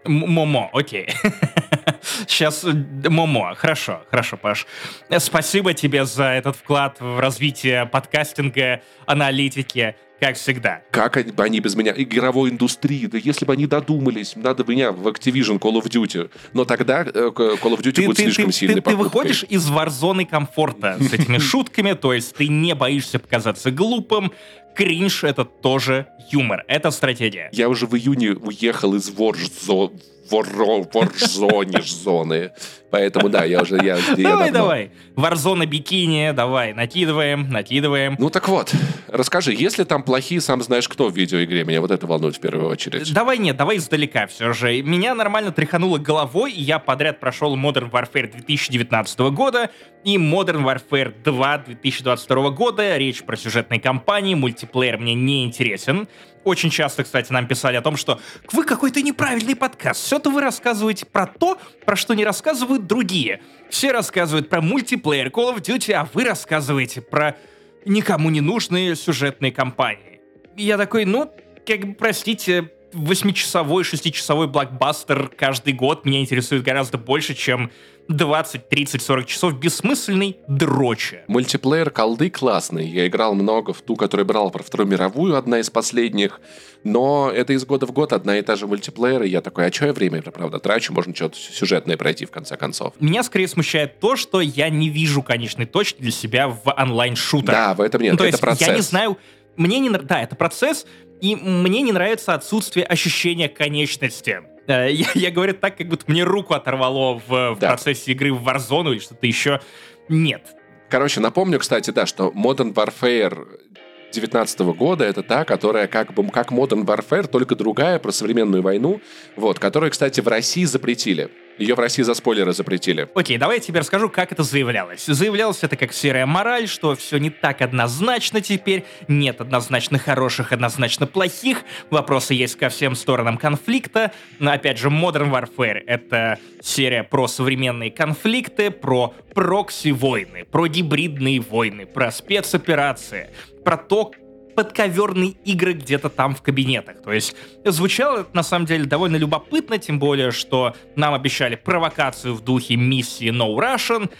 М- Момо, окей. Сейчас э, Момо, хорошо, хорошо, Паш. Э, Спасибо тебе за этот вклад в развитие подкастинга, аналитики, как всегда. Как они, они без меня? Игровой индустрии, да если бы они додумались, надо меня в Activision Call of Duty. Но тогда э, Call of Duty будет слишком сильной ты, ты покупкой. выходишь из варзоны комфорта с этими шутками, то есть ты не боишься показаться глупым. Кринж — это тоже юмор, это стратегия. Я уже в июне уехал из Воржзо... Воро... Воржзоне зоны. Поэтому да, я уже... Я, я Давай, давно. давай. Варзона бикини, давай, накидываем, накидываем. Ну так вот, расскажи, если там плохие, сам знаешь кто в видеоигре, меня вот это волнует в первую очередь. Давай нет, давай издалека все же. Меня нормально тряхануло головой, и я подряд прошел Modern Warfare 2019 года и Modern Warfare 2 2022 года. Речь про сюжетные кампании, мультиплеер мне не интересен. Очень часто, кстати, нам писали о том, что вы какой-то неправильный подкаст. Все-то вы рассказываете про то, про что не рассказывают другие. Все рассказывают про мультиплеер Call of Duty, а вы рассказываете про никому не нужные сюжетные кампании. И я такой, ну, как бы, простите, восьмичасовой, шестичасовой блокбастер каждый год меня интересует гораздо больше, чем 20, 30, 40 часов бессмысленной дрочи. Мультиплеер колды классный. Я играл много в ту, которую брал про Вторую мировую, одна из последних. Но это из года в год одна и та же мультиплеер. И я такой, а что я время, правда, трачу? Можно что-то сюжетное пройти, в конце концов. Меня скорее смущает то, что я не вижу конечной точки для себя в онлайн-шутерах. Да, в этом нет, Ну, то это есть процесс. я не знаю, мне не да, это процесс, и мне не нравится отсутствие ощущения конечности. Э, Я, я говорю так, как будто мне руку оторвало в, в Да. процессе игры в Warzone или что-то еще. Нет. Короче, напомню, кстати, да, что Modern Warfare 19 года это та, которая как бы как Modern Warfare, только другая, про современную войну, вот, которую, кстати, в России запретили. Ее в России за спойлеры запретили. Окей, давай я тебе расскажу, как это заявлялось. Заявлялось это как серая мораль, что все не так однозначно теперь, нет однозначно хороших, однозначно плохих, вопросы есть ко всем сторонам конфликта. Но опять же, Modern Warfare — это серия про современные конфликты, про прокси-войны, про гибридные войны, про спецоперации, про то, подковерные игры где-то там в кабинетах. То есть звучало это на самом деле довольно любопытно, тем более, что нам обещали провокацию в духе миссии No Russian,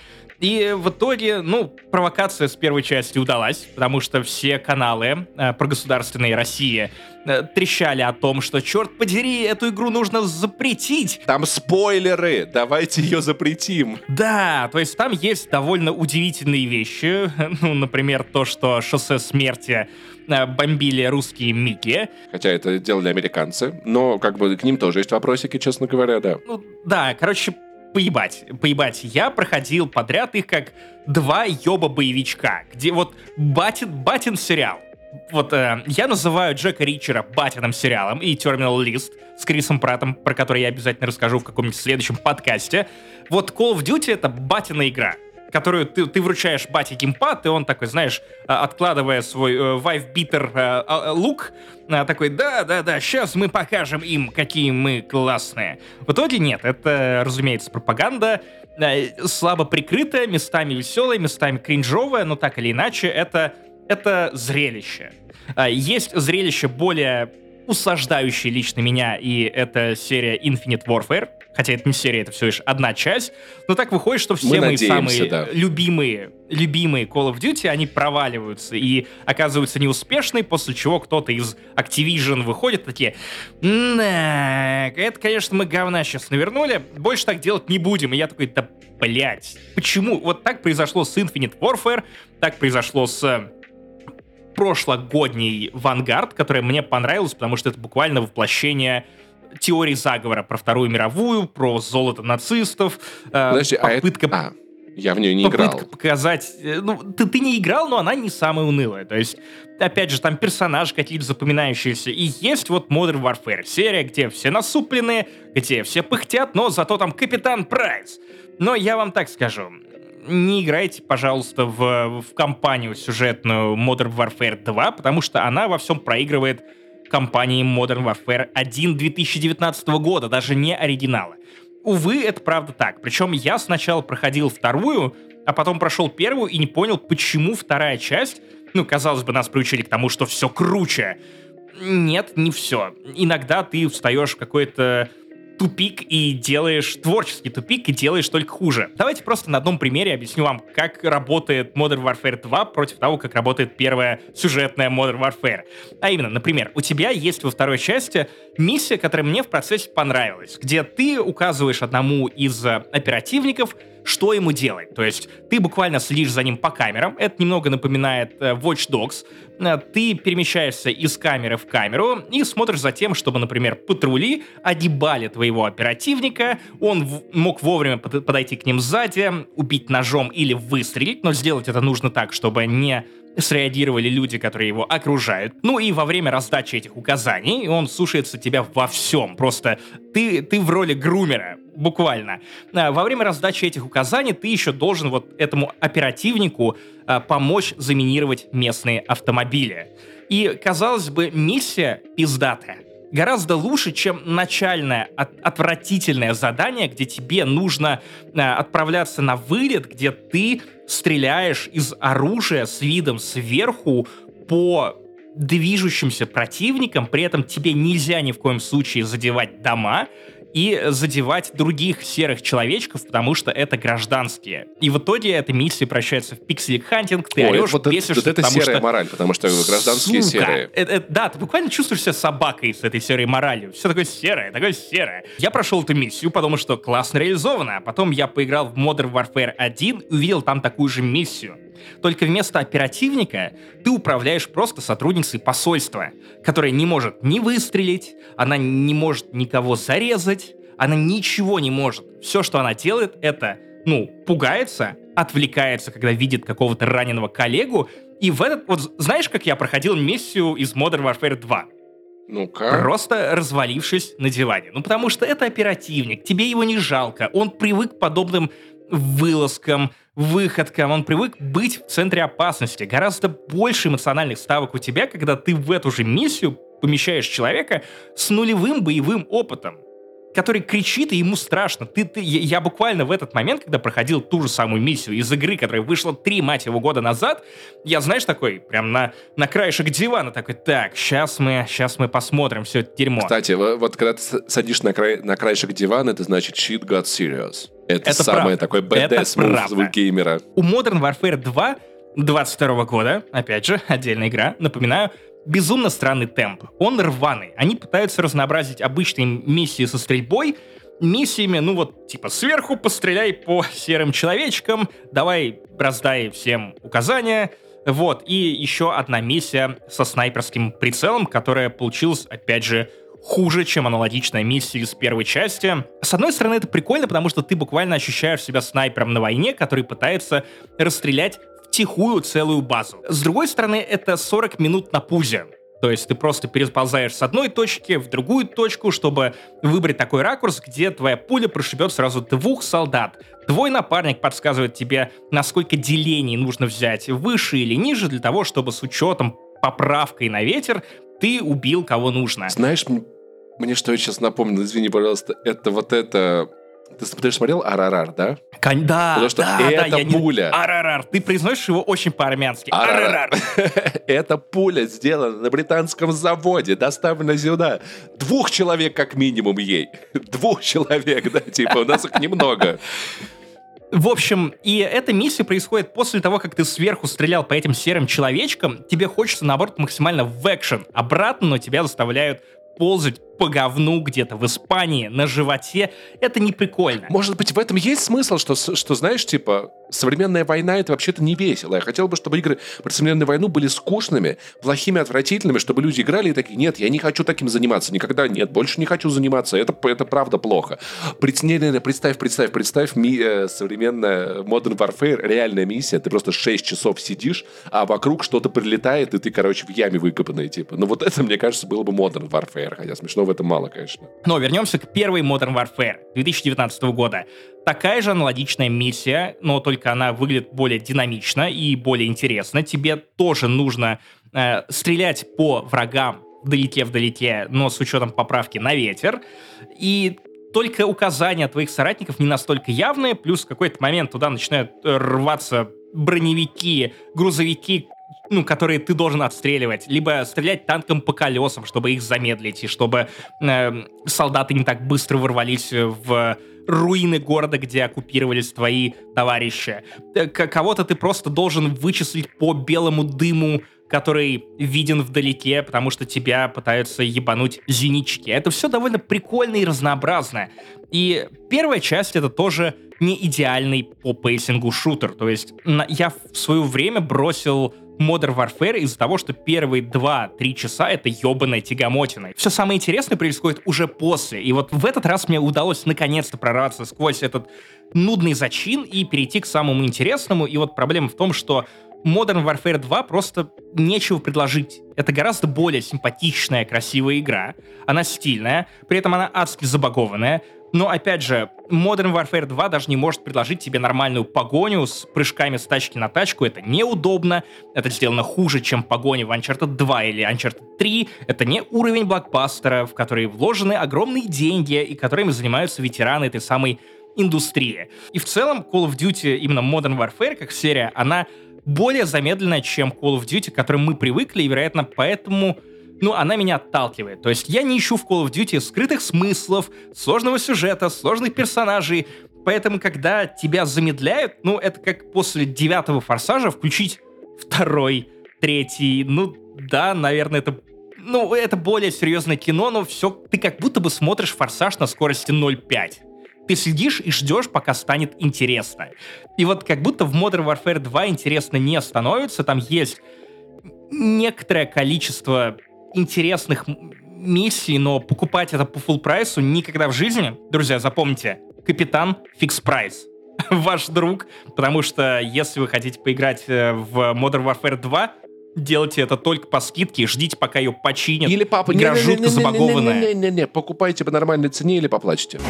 и в итоге, ну, провокация с первой части удалась, потому что все каналы э, прогосударственной России э, трещали о том, что, черт подери, эту игру нужно запретить. Там спойлеры! Давайте ее запретим! Да, то есть там есть довольно удивительные вещи. Ну, например, то, что шоссе смерти э, бомбили русские Мики. Хотя это делали американцы, но как бы к ним тоже есть вопросики, честно говоря, да. Ну, да, короче, поебать, поебать. Я проходил подряд их как два ёба-боевичка, где вот батин, батин сериал. Вот э, я называю Джека Ричера батиным сериалом и Terminal List с Крисом Праттом, про который я обязательно расскажу в каком-нибудь следующем подкасте. Вот Call of Duty — это батина игра. Которую ты, ты вручаешь бате геймпад, и он такой, знаешь, а, откладывая свой э, Vive Beater э, э, лук, такой, да-да-да, сейчас мы покажем им, какие мы классные. В итоге нет, это, разумеется, пропаганда, слабо прикрытая, местами веселая, местами кринжовая, но так или иначе, это, это зрелище. Есть зрелище более усаждающее лично меня, и это серия Infinite Warfare, хотя это не серия, это всего лишь одна часть, но так выходит, что все Мы мои самые да. любимые, любимые Call of Duty, они проваливаются и оказываются неуспешны, после чего кто-то из Activision выходит, такие, это, конечно, мы говна сейчас навернули, больше так делать не будем. И я такой, да, блядь, почему? Вот так произошло с Infinite Warfare, так произошло с прошлогодний Vanguard, которая мне понравилась, потому что это буквально воплощение теории заговора про Вторую мировую, про золото нацистов. Э, Подожди, попытка... а это... А, я в нее не попытка играл. Попытка показать... Э, ну, ты, ты не играл, но она не самая унылая. То есть, опять же, там персонажи какие-то запоминающиеся. И есть вот Modern Warfare серия, где все насупленные, где все пыхтят, но зато там Капитан Прайс. Но я вам так скажу, не играйте, пожалуйста, в, в кампанию сюжетную Modern Warfare 2, потому что она во всем проигрывает компании Modern Warfare 1 2019 года, даже не оригинала. Увы, это правда так. Причем я сначала проходил вторую, а потом прошел первую и не понял, почему вторая часть, ну, казалось бы, нас приучили к тому, что все круче. Нет, не все. Иногда ты встаешь в какой-то тупик и делаешь творческий тупик и делаешь только хуже. Давайте просто на одном примере объясню вам, как работает Modern Warfare 2 против того, как работает первая сюжетная Modern Warfare. А именно, например, у тебя есть во второй части миссия, которая мне в процессе понравилась, где ты указываешь одному из оперативников, что ему делать. То есть ты буквально следишь за ним по камерам. Это немного напоминает э, Watch Dogs. Э, ты перемещаешься из камеры в камеру и смотришь за тем, чтобы, например, патрули огибали твоего оперативника. Он мог вовремя подойти к ним сзади, убить ножом или выстрелить, но сделать это нужно так, чтобы не среагировали люди, которые его окружают. Ну и во время раздачи этих указаний он слушается тебя во всем. Просто ты, ты в роли грумера, буквально. А, во время раздачи этих указаний ты еще должен вот этому оперативнику а, помочь заминировать местные автомобили. И, казалось бы, миссия пиздатая гораздо лучше, чем начальное от, отвратительное задание, где тебе нужно э, отправляться на вылет, где ты стреляешь из оружия с видом сверху по движущимся противникам, при этом тебе нельзя ни в коем случае задевать дома, и задевать других серых человечков, потому что это гражданские. И в итоге эта миссия превращается в пикселик-хантинг, ты Ой, орешь, вот бесишься, вот это серая что... мораль, потому что гражданские Сука, серые. Это, это, да, ты буквально чувствуешь себя собакой с этой серой моралью. Все такое серое, такое серое. Я прошел эту миссию, потому что классно реализовано, а потом я поиграл в Modern Warfare 1 и увидел там такую же миссию. Только вместо оперативника ты управляешь просто сотрудницей посольства, которая не может ни выстрелить, она не может никого зарезать, она ничего не может. Все, что она делает, это, ну, пугается, отвлекается, когда видит какого-то раненого коллегу, и в этот... Вот знаешь, как я проходил миссию из Modern Warfare 2? Ну-ка. Просто развалившись на диване. Ну, потому что это оперативник, тебе его не жалко. Он привык к подобным вылазкам, выходкам, он привык быть в центре опасности. Гораздо больше эмоциональных ставок у тебя, когда ты в эту же миссию помещаешь человека с нулевым боевым опытом который кричит, и ему страшно. Ты, ты, я, буквально в этот момент, когда проходил ту же самую миссию из игры, которая вышла три, мать его, года назад, я, знаешь, такой, прям на, на краешек дивана такой, так, сейчас мы, сейчас мы посмотрим все это дерьмо. Кстати, вот когда ты садишь на, край, на краешек дивана, это значит shit got serious. Это, это самое правда. такое badass геймера. У Modern Warfare 2 22 года, опять же, отдельная игра, напоминаю, безумно странный темп. Он рваный. Они пытаются разнообразить обычные миссии со стрельбой миссиями, ну вот, типа, сверху постреляй по серым человечкам, давай раздай всем указания, вот, и еще одна миссия со снайперским прицелом, которая получилась, опять же, хуже, чем аналогичная миссия из первой части. С одной стороны, это прикольно, потому что ты буквально ощущаешь себя снайпером на войне, который пытается расстрелять втихую целую базу. С другой стороны, это 40 минут на пузе. То есть ты просто переползаешь с одной точки в другую точку, чтобы выбрать такой ракурс, где твоя пуля прошибет сразу двух солдат. Твой напарник подсказывает тебе, насколько делений нужно взять выше или ниже для того, чтобы с учетом поправкой на ветер ты убил кого нужно. Знаешь, мне что я сейчас напомнил, извини, пожалуйста, это вот это... Ты, ты смотрел «Арарар», да? Кон... Да, Потому что да, это да, пуля. Не... Арарар. Ты произносишь его очень по-армянски. Арарар. Арарар. Эта пуля сделана на британском заводе, доставлена сюда. Двух человек как минимум ей. Двух человек, да, типа, у нас их немного. В общем, и эта миссия происходит после того, как ты сверху стрелял по этим серым человечкам, тебе хочется, наоборот, максимально в экшен. Обратно, но тебя заставляют ползать по говну где-то в Испании на животе. Это не прикольно. Может быть, в этом есть смысл, что, что знаешь, типа, современная война это вообще-то не весело. Я хотел бы, чтобы игры про современную войну были скучными, плохими, отвратительными, чтобы люди играли и такие, нет, я не хочу таким заниматься, никогда нет, больше не хочу заниматься, это, это правда плохо. Представь, представь, представь, ми, э, современная Modern Warfare, реальная миссия, ты просто 6 часов сидишь, а вокруг что-то прилетает, и ты, короче, в яме выкопанный, типа. Ну вот это, мне кажется, было бы Modern Warfare, хотя смешно в этом мало, конечно. Но вернемся к первой Modern Warfare 2019 года. Такая же аналогичная миссия, но только она выглядит более динамично и более интересно. Тебе тоже нужно э, стрелять по врагам вдалеке-вдалеке, но с учетом поправки на ветер. И только указания твоих соратников не настолько явные, плюс в какой-то момент туда начинают рваться броневики, грузовики, ну, которые ты должен отстреливать, либо стрелять танком по колесам, чтобы их замедлить, и чтобы э, солдаты не так быстро ворвались в руины города, где оккупировались твои товарищи. Э, кого-то ты просто должен вычислить по белому дыму, который виден вдалеке, потому что тебя пытаются ебануть зенитчики. Это все довольно прикольно и разнообразно. И первая часть это тоже не идеальный по пейсингу шутер. То есть я в свое время бросил Modern Warfare из-за того, что первые 2-3 часа это ебаная тягомотина. Все самое интересное происходит уже после. И вот в этот раз мне удалось наконец-то прорваться сквозь этот нудный зачин и перейти к самому интересному. И вот проблема в том, что Modern Warfare 2 просто нечего предложить. Это гораздо более симпатичная, красивая игра. Она стильная, при этом она адски забагованная. Но, опять же, Modern Warfare 2 даже не может предложить тебе нормальную погоню с прыжками с тачки на тачку. Это неудобно. Это сделано хуже, чем погони в Uncharted 2 или Uncharted 3. Это не уровень блокбастера, в который вложены огромные деньги и которыми занимаются ветераны этой самой индустрии. И в целом Call of Duty, именно Modern Warfare как серия, она более замедленная, чем Call of Duty, к которой мы привыкли, и, вероятно, поэтому ну, она меня отталкивает. То есть я не ищу в Call of Duty скрытых смыслов, сложного сюжета, сложных персонажей. Поэтому, когда тебя замедляют, ну, это как после девятого форсажа включить второй, третий. Ну, да, наверное, это ну, это более серьезное кино, но все, ты как будто бы смотришь «Форсаж» на скорости 0.5. Ты сидишь и ждешь, пока станет интересно. И вот как будто в Modern Warfare 2 интересно не становится, там есть некоторое количество интересных миссий, но покупать это по full прайсу никогда в жизни. Друзья, запомните, капитан фикс прайс. Ваш друг, потому что если вы хотите поиграть э, в Modern Warfare 2, делайте это только по скидке, ждите, пока ее починят. Или папа, Игра не, жутко забагованная. Не-не-не, покупайте по нормальной цене или поплачьте.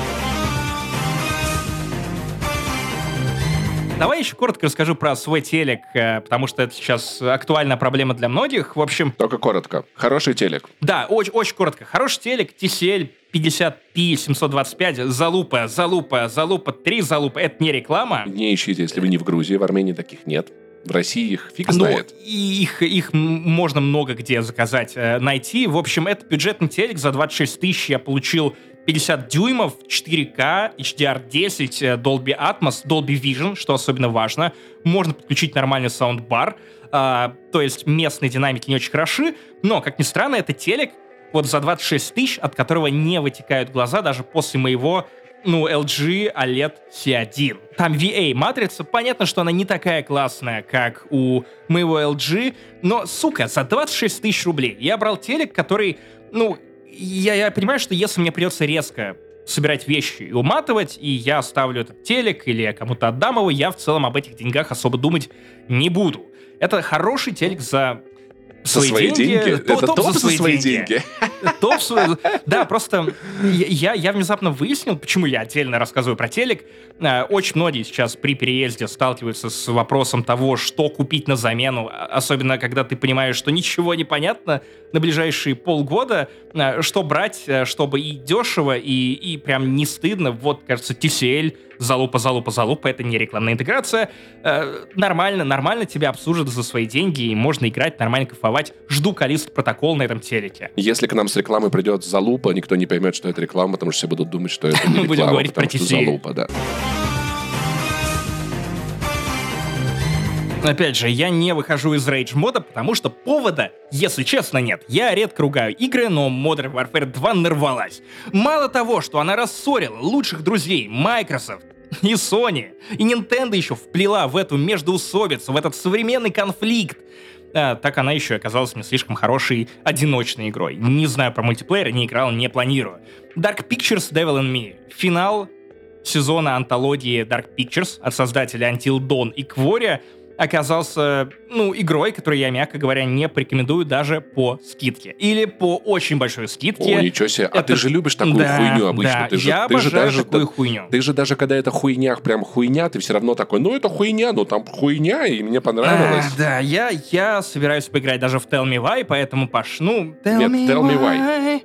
Давай еще коротко расскажу про свой телек, э, потому что это сейчас актуальная проблема для многих. В общем... Только коротко. Хороший телек. Да, очень, очень коротко. Хороший телек, TCL 50p 725, залупа, залупа, залупа, три залупа. Это не реклама. Не ищите, если вы не в Грузии, в Армении таких нет. В России их фиг Ну, знает. и их, их можно много где заказать, э, найти. В общем, это бюджетный телек за 26 тысяч я получил 50 дюймов, 4К, HDR10, э, Dolby Atmos, Dolby Vision, что особенно важно. Можно подключить нормальный саундбар, а, то есть местные динамики не очень хороши, но, как ни странно, это телек вот за 26 тысяч, от которого не вытекают глаза даже после моего ну, LG OLED C1. Там VA-матрица, понятно, что она не такая классная, как у моего LG, но, сука, за 26 тысяч рублей я брал телек, который, ну, я, я понимаю, что если мне придется резко собирать вещи и уматывать, и я оставлю этот телек или я кому-то отдам его, я в целом об этих деньгах особо думать не буду. Это хороший телек за За свои деньги? То- Это топ за свои деньги? Топ свой- Да, просто я, я внезапно выяснил, почему я отдельно рассказываю про телек. Э, Очень многие сейчас при переезде сталкиваются с вопросом того, что купить на замену, а- особенно когда ты понимаешь, что ничего не понятно на ближайшие полгода, э, что брать, э, чтобы и дешево, и, и прям не стыдно. Вот, кажется, TCL, залупа, залупа, залупа, это не рекламная интеграция. Э, Нормально, нормально тебя обслужат за свои деньги, и можно играть, нормально кайфовать. Жду Калист протокол на этом телеке. Если к нам с рекламой придет залупа, никто не поймет, что это реклама, потому что все будут думать, что это не Мы будем реклама, говорить про TCL. залупа, да. Опять же, я не выхожу из рейдж мода, потому что повода, если честно, нет. Я редко ругаю игры, но Modern Warfare 2 нарвалась. Мало того, что она рассорила лучших друзей Microsoft, и Sony, и Nintendo еще вплела в эту междоусобицу, в этот современный конфликт. А, так она еще оказалась не слишком хорошей одиночной игрой. Не знаю про мультиплеер, не играл, не планирую. Dark Pictures Devil in Me. Финал сезона антологии Dark Pictures от создателя Until Dawn и Кворя оказался, ну, игрой, которую я, мягко говоря, не порекомендую даже по скидке. Или по очень большой скидке. О, ничего себе. А Это- ты же любишь такую Да, хуйню обычно. да, ты же, я ты же обожаю даже, такую хуйню. Ты же даже когда это хуйня, прям хуйня, ты все равно такой, ну это хуйня, ну там хуйня, и мне понравилось. А, да, я, я собираюсь поиграть даже в Tell Me Why, поэтому Паш, ну... Tell Нет, Tell Me Why.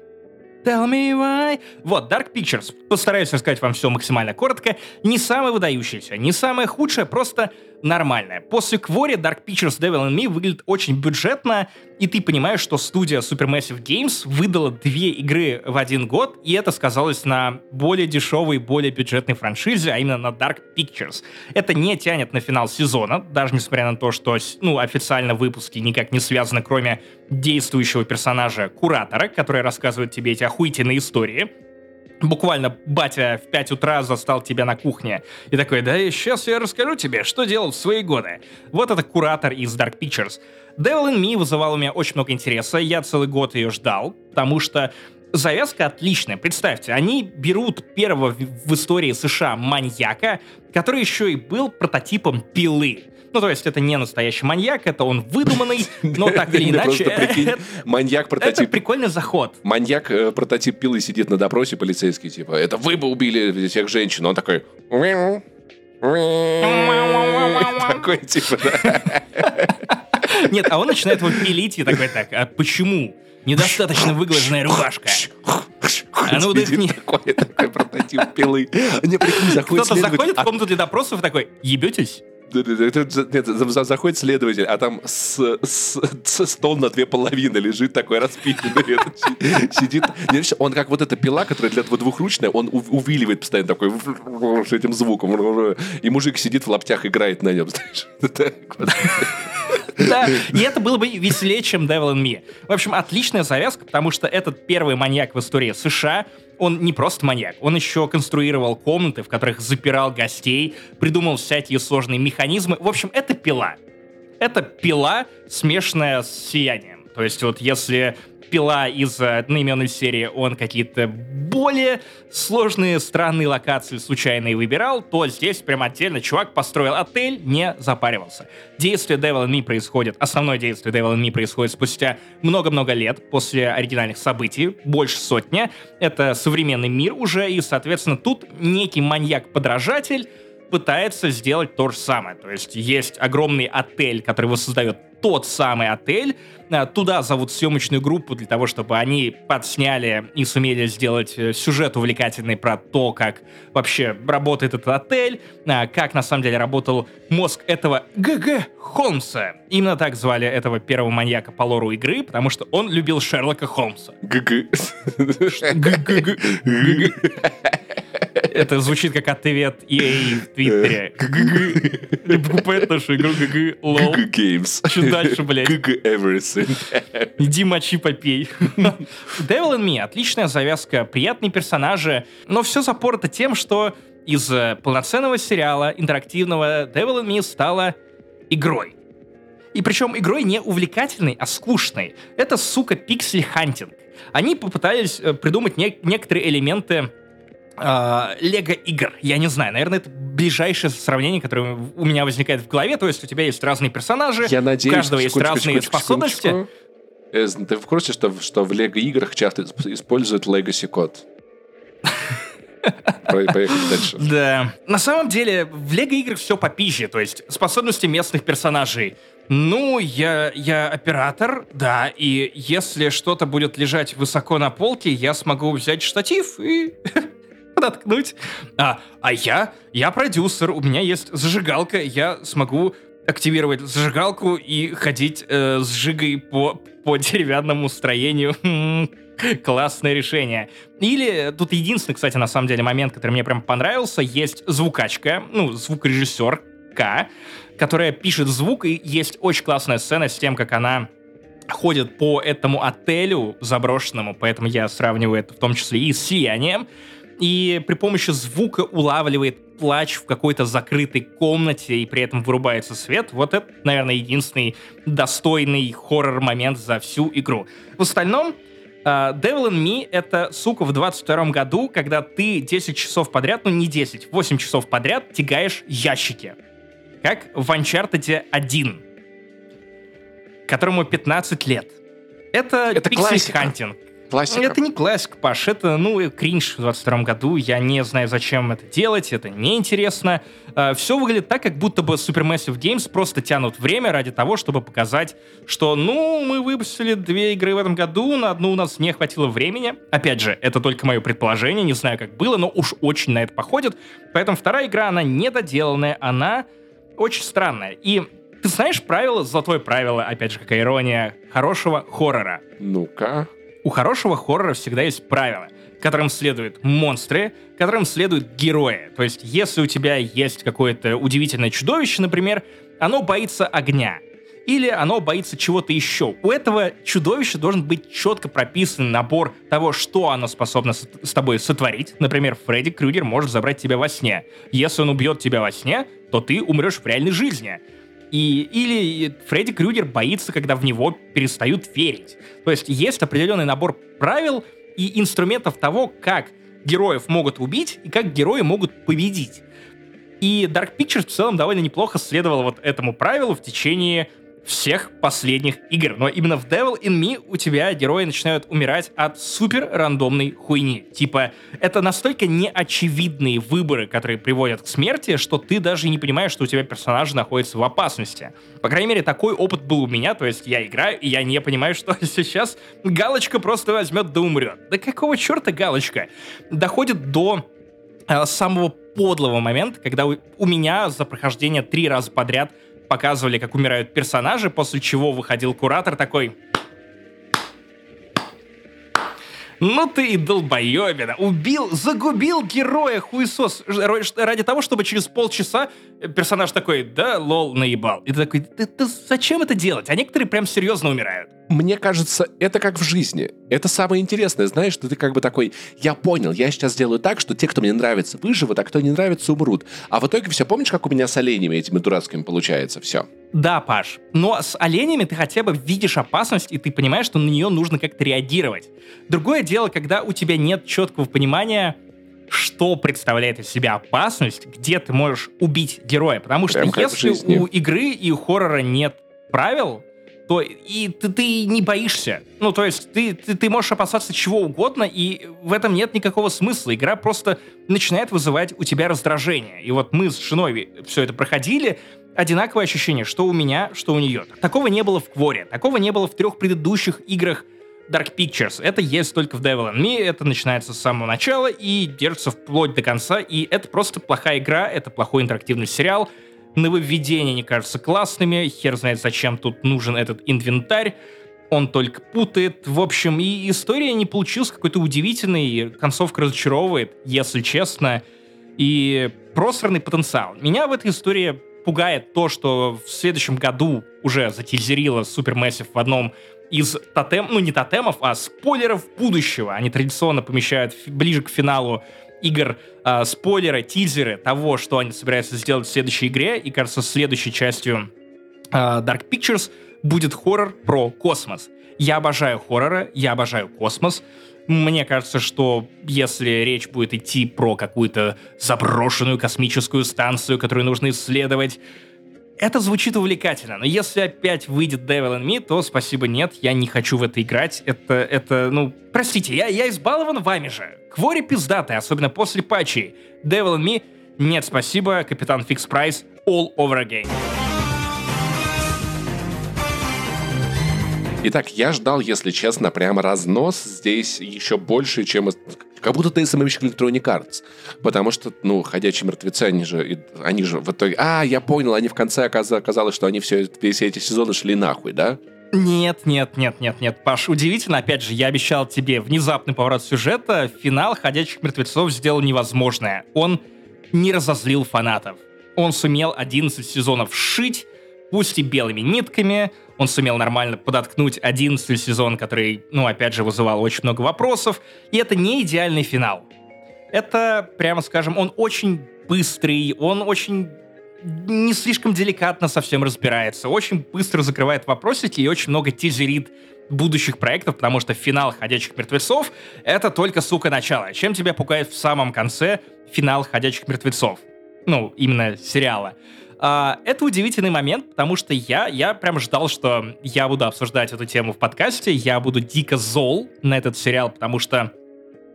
Tell me why. Вот, Dark Pictures. Постараюсь рассказать вам все максимально коротко. Не самое выдающееся, не самое худшее, просто нормальное. После Квори Dark Pictures Devil in Me выглядит очень бюджетно, и ты понимаешь, что студия Supermassive Games выдала две игры в один год, и это сказалось на более дешевой, более бюджетной франшизе, а именно на Dark Pictures. Это не тянет на финал сезона, даже несмотря на то, что ну, официально выпуски никак не связаны, кроме действующего персонажа Куратора, который рассказывает тебе эти охуительные истории. Буквально батя в 5 утра застал тебя на кухне и такой, да сейчас я расскажу тебе, что делал в свои годы. Вот это куратор из Dark Pictures. Devil in Me вызывал у меня очень много интереса, я целый год ее ждал, потому что завязка отличная. Представьте, они берут первого в истории США маньяка, который еще и был прототипом пилы. Ну, то есть это не настоящий маньяк, это он выдуманный, но так или иначе... это- маньяк Это прототип. прикольный заход. Маньяк э, прототип пилы сидит на допросе полицейский, типа, это вы бы убили всех женщин. Он такой... Такой, типа, да. Нет, а он начинает его пилить и такой, так, а почему? Недостаточно выглаженная рубашка. А ну, вдохни. Такой, такой прототип пилы. Не, прикинь, заходит Кто-то заходит в следователь, комнату для допросов и такой, ебетесь? Нет, за- за- заходит следователь, а там с, с- с- стол на две половины лежит такой си- Сидит. Он как вот эта пила, которая для двухручная, он увиливает постоянно такой с этим звуком. И мужик сидит в лаптях, играет на нем. Да, и это было бы веселее, чем Devil in Me. В общем, отличная завязка, потому что этот первый маньяк в истории США, он не просто маньяк, он еще конструировал комнаты, в которых запирал гостей, придумал всякие сложные механизмы. В общем, это пила. Это пила, смешанная с сиянием. То есть вот если пила из э, одноименной серии, он какие-то более сложные, странные локации случайные выбирал, то здесь прям отдельно чувак построил отель, не запаривался. Действие Devil in Me происходит, основное действие Devil in Me происходит спустя много-много лет после оригинальных событий, больше сотни. Это современный мир уже, и, соответственно, тут некий маньяк-подражатель пытается сделать то же самое. То есть есть огромный отель, который воссоздает тот самый отель. А, Туда зовут съемочную группу для того, чтобы они подсняли и сумели сделать э, сюжет увлекательный про то, как вообще работает этот отель, а, как на самом деле работал мозг этого ГГ Холмса. Именно так звали этого первого маньяка по лору игры, потому что он любил Шерлока Холмса. ГГ. Это звучит как ответ EA в Твиттере. GG. Не покупает нашу игру GG. Лол. GG Games. Чё дальше, блядь? GG Everything. Иди мочи попей. Devil in Me. Отличная завязка, приятные персонажи, но все запорото тем, что из э, полноценного сериала интерактивного Devil in Me стала игрой. И причем игрой не увлекательной, а скучной. Это, сука, pixel hunting. Они попытались э, придумать не- некоторые элементы а, лего-игр. Я не знаю, наверное, это ближайшее сравнение, которое у меня возникает в голове. То есть у тебя есть разные персонажи, Я надеюсь, у каждого есть разные способности. секундочку. Э, Ты в курсе, что, что в лего-играх часто исп- используют legacy код? По- Поехали дальше. Да. На самом деле, в лего-играх все попизже, то есть способности местных персонажей. Ну, я, я оператор, да, и если что-то будет лежать высоко на полке, я смогу взять штатив и подоткнуть. А, а я, я продюсер, у меня есть зажигалка, я смогу активировать зажигалку и ходить э, с жигой по, по деревянному строению. М, Классное решение. Или тут единственный, кстати, на самом деле момент, который мне прям понравился, есть звукачка, ну, звукорежиссерка, которая пишет звук, и есть очень классная сцена с тем, как она ходит по этому отелю заброшенному, поэтому я сравниваю это в том числе и с «Сиянием», и при помощи звука улавливает плач в какой-то закрытой комнате, и при этом вырубается свет. Вот это, наверное, единственный достойный хоррор-момент за всю игру. В остальном, Э, Devil in Me — это, сука, в 22 году, когда ты 10 часов подряд, ну не 10, 8 часов подряд тягаешь ящики. Как в Uncharted 1, которому 15 лет. Это, Это pixel hunting. Классика. Это не классика, Паш, это, ну, кринж в 22 году, я не знаю, зачем это делать, это неинтересно. все выглядит так, как будто бы Supermassive Games просто тянут время ради того, чтобы показать, что, ну, мы выпустили две игры в этом году, на одну у нас не хватило времени. Опять же, это только мое предположение, не знаю, как было, но уж очень на это походит. Поэтому вторая игра, она недоделанная, она очень странная. И ты знаешь правило, золотое правило, опять же, какая ирония, хорошего хоррора. Ну-ка. У хорошего хоррора всегда есть правила, которым следуют монстры, которым следуют герои. То есть, если у тебя есть какое-то удивительное чудовище, например, оно боится огня. Или оно боится чего-то еще. У этого чудовища должен быть четко прописан набор того, что оно способно с, с тобой сотворить. Например, Фредди Крюгер может забрать тебя во сне. Если он убьет тебя во сне, то ты умрешь в реальной жизни. И, или Фредди Крюгер боится, когда в него перестают верить. То есть есть определенный набор правил и инструментов того, как героев могут убить и как герои могут победить. И Dark Pictures в целом довольно неплохо следовал вот этому правилу в течение всех последних игр. Но именно в Devil in Me у тебя герои начинают умирать от супер рандомной хуйни. Типа, это настолько неочевидные выборы, которые приводят к смерти, что ты даже не понимаешь, что у тебя персонаж находится в опасности. По крайней мере, такой опыт был у меня, то есть я играю, и я не понимаю, что сейчас галочка просто возьмет да умрет. Да какого черта галочка? Доходит до э, самого подлого момента, когда у, у меня за прохождение три раза подряд показывали, как умирают персонажи, после чего выходил куратор такой... Ну ты и долбоебина. Убил, загубил героя хуесос ради того, чтобы через полчаса персонаж такой, да, лол, наебал. И ты такой, ты, ты зачем это делать? А некоторые прям серьезно умирают. Мне кажется, это как в жизни. Это самое интересное, знаешь, что ты как бы такой, я понял, я сейчас сделаю так, что те, кто мне нравится, выживут, а кто не нравится, умрут. А в итоге все, помнишь, как у меня с оленями этими дурацкими получается? Все. Да, Паш, но с оленями ты хотя бы видишь опасность, и ты понимаешь, что на нее нужно как-то реагировать. Другое дело, когда у тебя нет четкого понимания, что представляет из себя опасность, где ты можешь убить героя. Потому что Прям в если у игры и у хоррора нет правил, то и ты, ты не боишься. Ну, то есть ты, ты, ты можешь опасаться чего угодно, и в этом нет никакого смысла. Игра просто начинает вызывать у тебя раздражение. И вот мы с женой все это проходили, одинаковое ощущение, что у меня, что у нее. Такого не было в Кворе, такого не было в трех предыдущих играх Dark Pictures. Это есть только в Devil in Me, это начинается с самого начала и держится вплоть до конца, и это просто плохая игра, это плохой интерактивный сериал. Нововведения не кажутся классными, хер знает, зачем тут нужен этот инвентарь. Он только путает. В общем, и история не получилась какой-то удивительной, концовка разочаровывает, если честно. И просранный потенциал. Меня в этой истории пугает то, что в следующем году уже затизерила Supermassive в одном из тотем, ну не тотемов, а спойлеров будущего. Они традиционно помещают ближе к финалу игр а, спойлеры, тизеры того, что они собираются сделать в следующей игре. И, кажется, следующей частью а, Dark Pictures будет хоррор про космос. Я обожаю хорроры, я обожаю космос. Мне кажется, что если речь будет идти про какую-то заброшенную космическую станцию, которую нужно исследовать, это звучит увлекательно, но если опять выйдет Devil in Me, то спасибо, нет, я не хочу в это играть. Это, это, ну, простите, я, я избалован вами же. Квори пиздатый, особенно после патчей. Devil in Me, нет, спасибо, Капитан Фикс Прайс, all over again. Итак, я ждал, если честно, прямо разнос здесь еще больше, чем... Как будто ты SMM Electronic Arts. Потому что, ну, «Ходячие мертвецы», они же, они же в итоге... А, я понял, они в конце оказалось, что они все, все эти сезоны шли нахуй, да? Нет, нет, нет, нет, нет, Паш, удивительно, опять же, я обещал тебе внезапный поворот сюжета, финал «Ходячих мертвецов» сделал невозможное. Он не разозлил фанатов. Он сумел 11 сезонов шить, пусть и белыми нитками, он сумел нормально подоткнуть 11 сезон, который, ну, опять же, вызывал очень много вопросов. И это не идеальный финал. Это, прямо скажем, он очень быстрый, он очень не слишком деликатно совсем разбирается, очень быстро закрывает вопросики и очень много тизерит будущих проектов, потому что финал «Ходячих мертвецов» — это только, сука, начало. Чем тебя пугает в самом конце финал «Ходячих мертвецов»? Ну, именно сериала. А, это удивительный момент, потому что я, я прям ждал, что я буду обсуждать эту тему в подкасте, я буду дико зол на этот сериал, потому что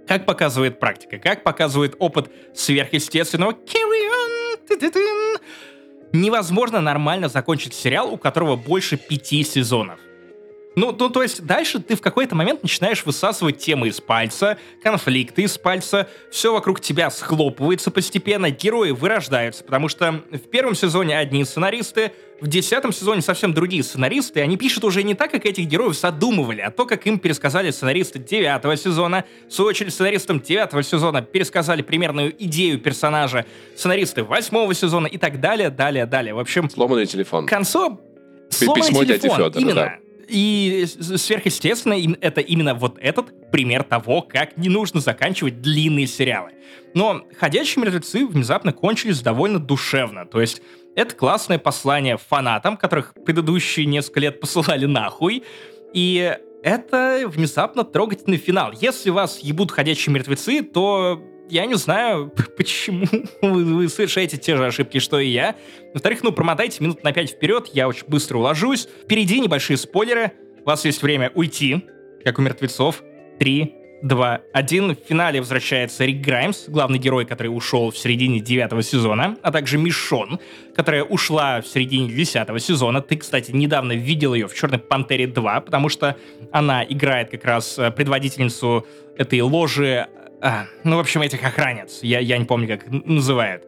как показывает практика, как показывает опыт сверхъестественного carry on, невозможно нормально закончить сериал, у которого больше пяти сезонов. Ну, ну, то есть дальше ты в какой-то момент начинаешь высасывать темы из пальца, конфликты из пальца, все вокруг тебя схлопывается постепенно, герои вырождаются, потому что в первом сезоне одни сценаристы, в десятом сезоне совсем другие сценаристы, они пишут уже не так, как этих героев задумывали, а то, как им пересказали сценаристы девятого сезона, в свою очередь сценаристам девятого сезона пересказали примерную идею персонажа, сценаристы восьмого сезона и так далее, далее, далее. В общем... Сломанный телефон. К концу... Сломанный Письмо телефон, Федора, именно. Да. И сверхъестественно, это именно вот этот пример того, как не нужно заканчивать длинные сериалы. Но «Ходячие мертвецы» внезапно кончились довольно душевно. То есть это классное послание фанатам, которых предыдущие несколько лет посылали нахуй. И это внезапно трогательный финал. Если вас ебут ходячие мертвецы, то я не знаю, почему вы, вы совершаете те же ошибки, что и я. Во-вторых, ну, промотайте минут на 5 вперед, я очень быстро уложусь. Впереди небольшие спойлеры. У вас есть время уйти, как у мертвецов. Три, два, один. В финале возвращается Рик Граймс, главный герой, который ушел в середине девятого сезона, а также Мишон, которая ушла в середине десятого сезона. Ты, кстати, недавно видел ее в «Черной Пантере 2», потому что она играет как раз э, предводительницу этой ложи а, ну, в общем, этих охранец. Я, я не помню, как называют.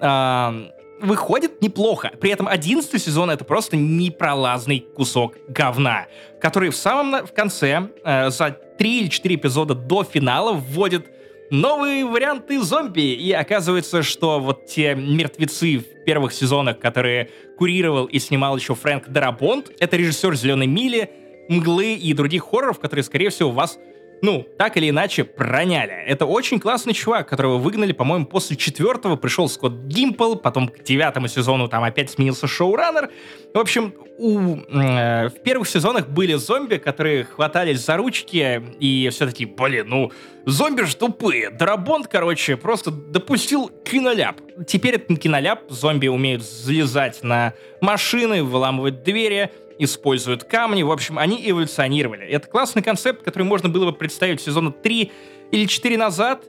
А, выходит неплохо. При этом 11 сезон это просто непролазный кусок говна, который в самом в конце, э, за 3 или 4 эпизода до финала, вводит новые варианты зомби. И оказывается, что вот те мертвецы в первых сезонах, которые курировал и снимал еще Фрэнк Дарабонт, это режиссер «Зеленой мили», «Мглы» и других хорроров, которые, скорее всего, вас ну, так или иначе, проняли. Это очень классный чувак, которого выгнали, по-моему, после четвертого пришел Скотт Гимпл, потом к девятому сезону там опять сменился шоураннер. В общем, у, э, в первых сезонах были зомби, которые хватались за ручки и все таки блин, ну, зомби ж тупые. Дарабонд, короче, просто допустил киноляп. Теперь это киноляп, зомби умеют залезать на машины, выламывать двери, используют камни. В общем, они эволюционировали. Это классный концепт, который можно было бы представить сезона 3 или 4 назад,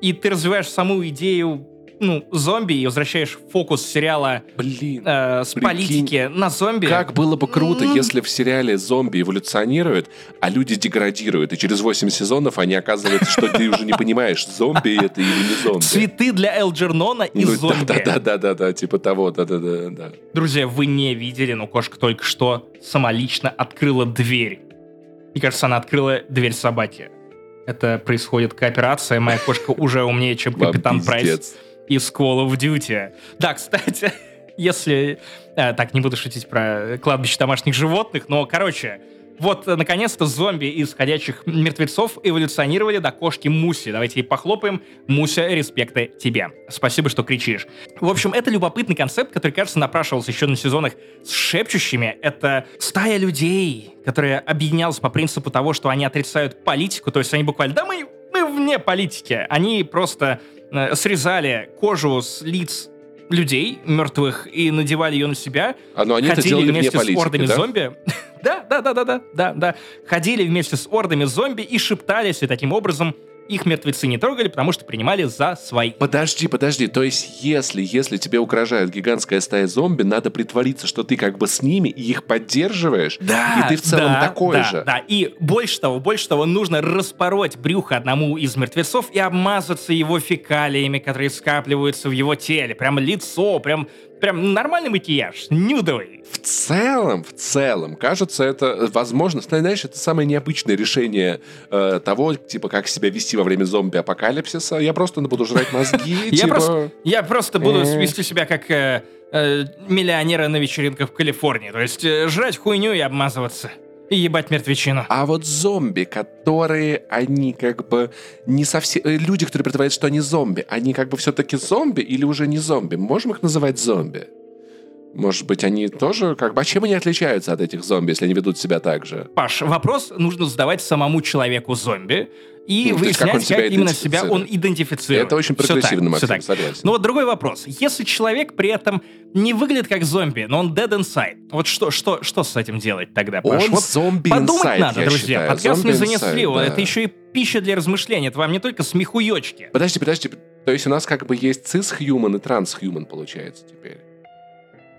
и ты развиваешь саму идею ну, зомби и возвращаешь фокус сериала Блин, э, с прикинь, политики на зомби. Как было бы круто, если в сериале зомби эволюционируют, а люди деградируют, и через 8 сезонов они оказываются, что ты уже не понимаешь, зомби это или не зомби. Цветы для Элджернона и Ну, зомби. Да-да-да-да, типа того, да-да-да. да. Друзья, вы не видели, но кошка только что самолично открыла дверь. Мне кажется, она открыла дверь собаки. Это происходит кооперация. Моя кошка уже умнее, чем Капитан Прайс. Из Call of Duty. Да, кстати, если... э, так, не буду шутить про кладбище домашних животных, но, короче, вот, э, наконец-то зомби из ходячих мертвецов эволюционировали до кошки Муси. Давайте ей похлопаем. Муся, респекты тебе. Спасибо, что кричишь. В общем, это любопытный концепт, который, кажется, напрашивался еще на сезонах с шепчущими. Это стая людей, которая объединялась по принципу того, что они отрицают политику, то есть они буквально, да мы, мы вне политики. Они просто срезали кожу с лиц людей мертвых и надевали ее на себя. А, но они это ходили делали вне вместе политики, с ордами да? зомби. Да, да, да, да, да, да, да. Ходили вместе с ордами зомби и шептались, и таким образом их мертвецы не трогали, потому что принимали за свои. Подожди, подожди. То есть, если, если тебе угрожает гигантская стая зомби, надо притвориться, что ты как бы с ними и их поддерживаешь. Да, И ты в целом да, такой да, же. Да, и больше того, больше того, нужно распороть брюхо одному из мертвецов и обмазаться его фекалиями, которые скапливаются в его теле. Прям лицо, прям, прям нормальный макияж, нюдовый. В целом, в целом, кажется, это возможно. Знаешь, это самое необычное решение э, того, типа, как себя вести во время зомби-апокалипсиса. Я просто буду жрать мозги, Я типа... просто, я просто буду Э. вести себя как э, э, миллионеры на вечеринках в Калифорнии. То есть э, жрать хуйню и обмазываться. И ебать мертвечину. А вот зомби, которые, они как бы не совсем... э, Люди, которые притворяются, что они зомби, они как бы все-таки зомби или уже не зомби? Можем их называть зомби? Может быть, они тоже как бы... А чем они отличаются от этих зомби, если они ведут себя так же? Паш, вопрос нужно задавать самому человеку-зомби и Ну, есть как выяснять, себя как именно себя он идентифицирует. Это очень прогрессивно, Максим, так. согласен. Ну вот другой вопрос. Если человек при этом не выглядит как зомби, но он dead inside, вот что, что, что с этим делать тогда, Паш? Он Вот зомби подумать inside, надо, друзья. считаю. Подкаст не занесли, inside, да. это еще и пища для размышлений. Это вам не только смехуёчки. Подожди, подожди. То есть у нас как бы есть цис-хьюман и транс-хьюман, получается, теперь.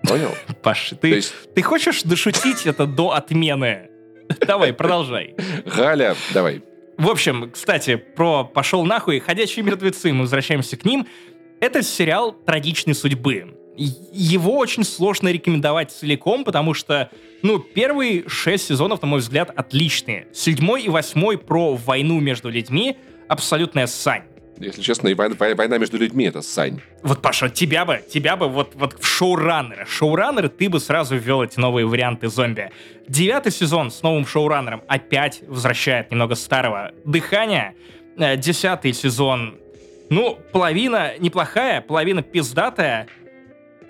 Понял? Паш, ты, есть, ты хочешь дошутить это до отмены? Давай, продолжай. Галя, давай. В общем, кстати, про «Пошел нахуй», «Ходячие мертвецы», мы возвращаемся к ним. Это сериал трагичной судьбы. Его очень сложно рекомендовать целиком, потому что, ну, первые шесть сезонов, на мой взгляд, отличные. Седьмой и восьмой про войну между людьми — абсолютная сань. Если честно, и война, война между людьми — это Сань. Вот, Паша, тебя бы, тебя бы вот, вот в шоураннеры. Шоураннеры ты бы сразу ввел эти новые варианты зомби. Девятый сезон с новым шоураннером опять возвращает немного старого дыхания. Э, Десятый сезон, ну, половина неплохая, половина пиздатая.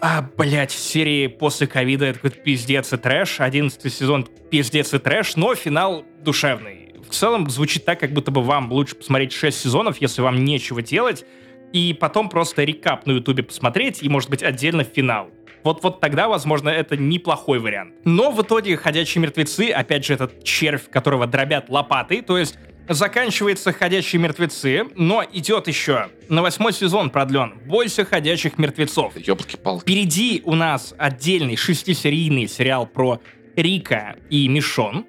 А, блядь, серии после ковида это какой-то пиздец и трэш. Одиннадцатый сезон пиздец и трэш, но финал душевный. В целом звучит так, как будто бы вам лучше посмотреть 6 сезонов, если вам нечего делать, и потом просто рекап на ютубе посмотреть, и, может быть, отдельно финал. Вот, вот тогда, возможно, это неплохой вариант. Но в итоге «Ходячие мертвецы», опять же, этот червь, которого дробят лопатой, то есть заканчивается «Ходячие мертвецы», но идет еще на восьмой сезон продлен «Бойся ходячих мертвецов». Ёбки-палки. Впереди у нас отдельный шестисерийный сериал про Рика и Мишон.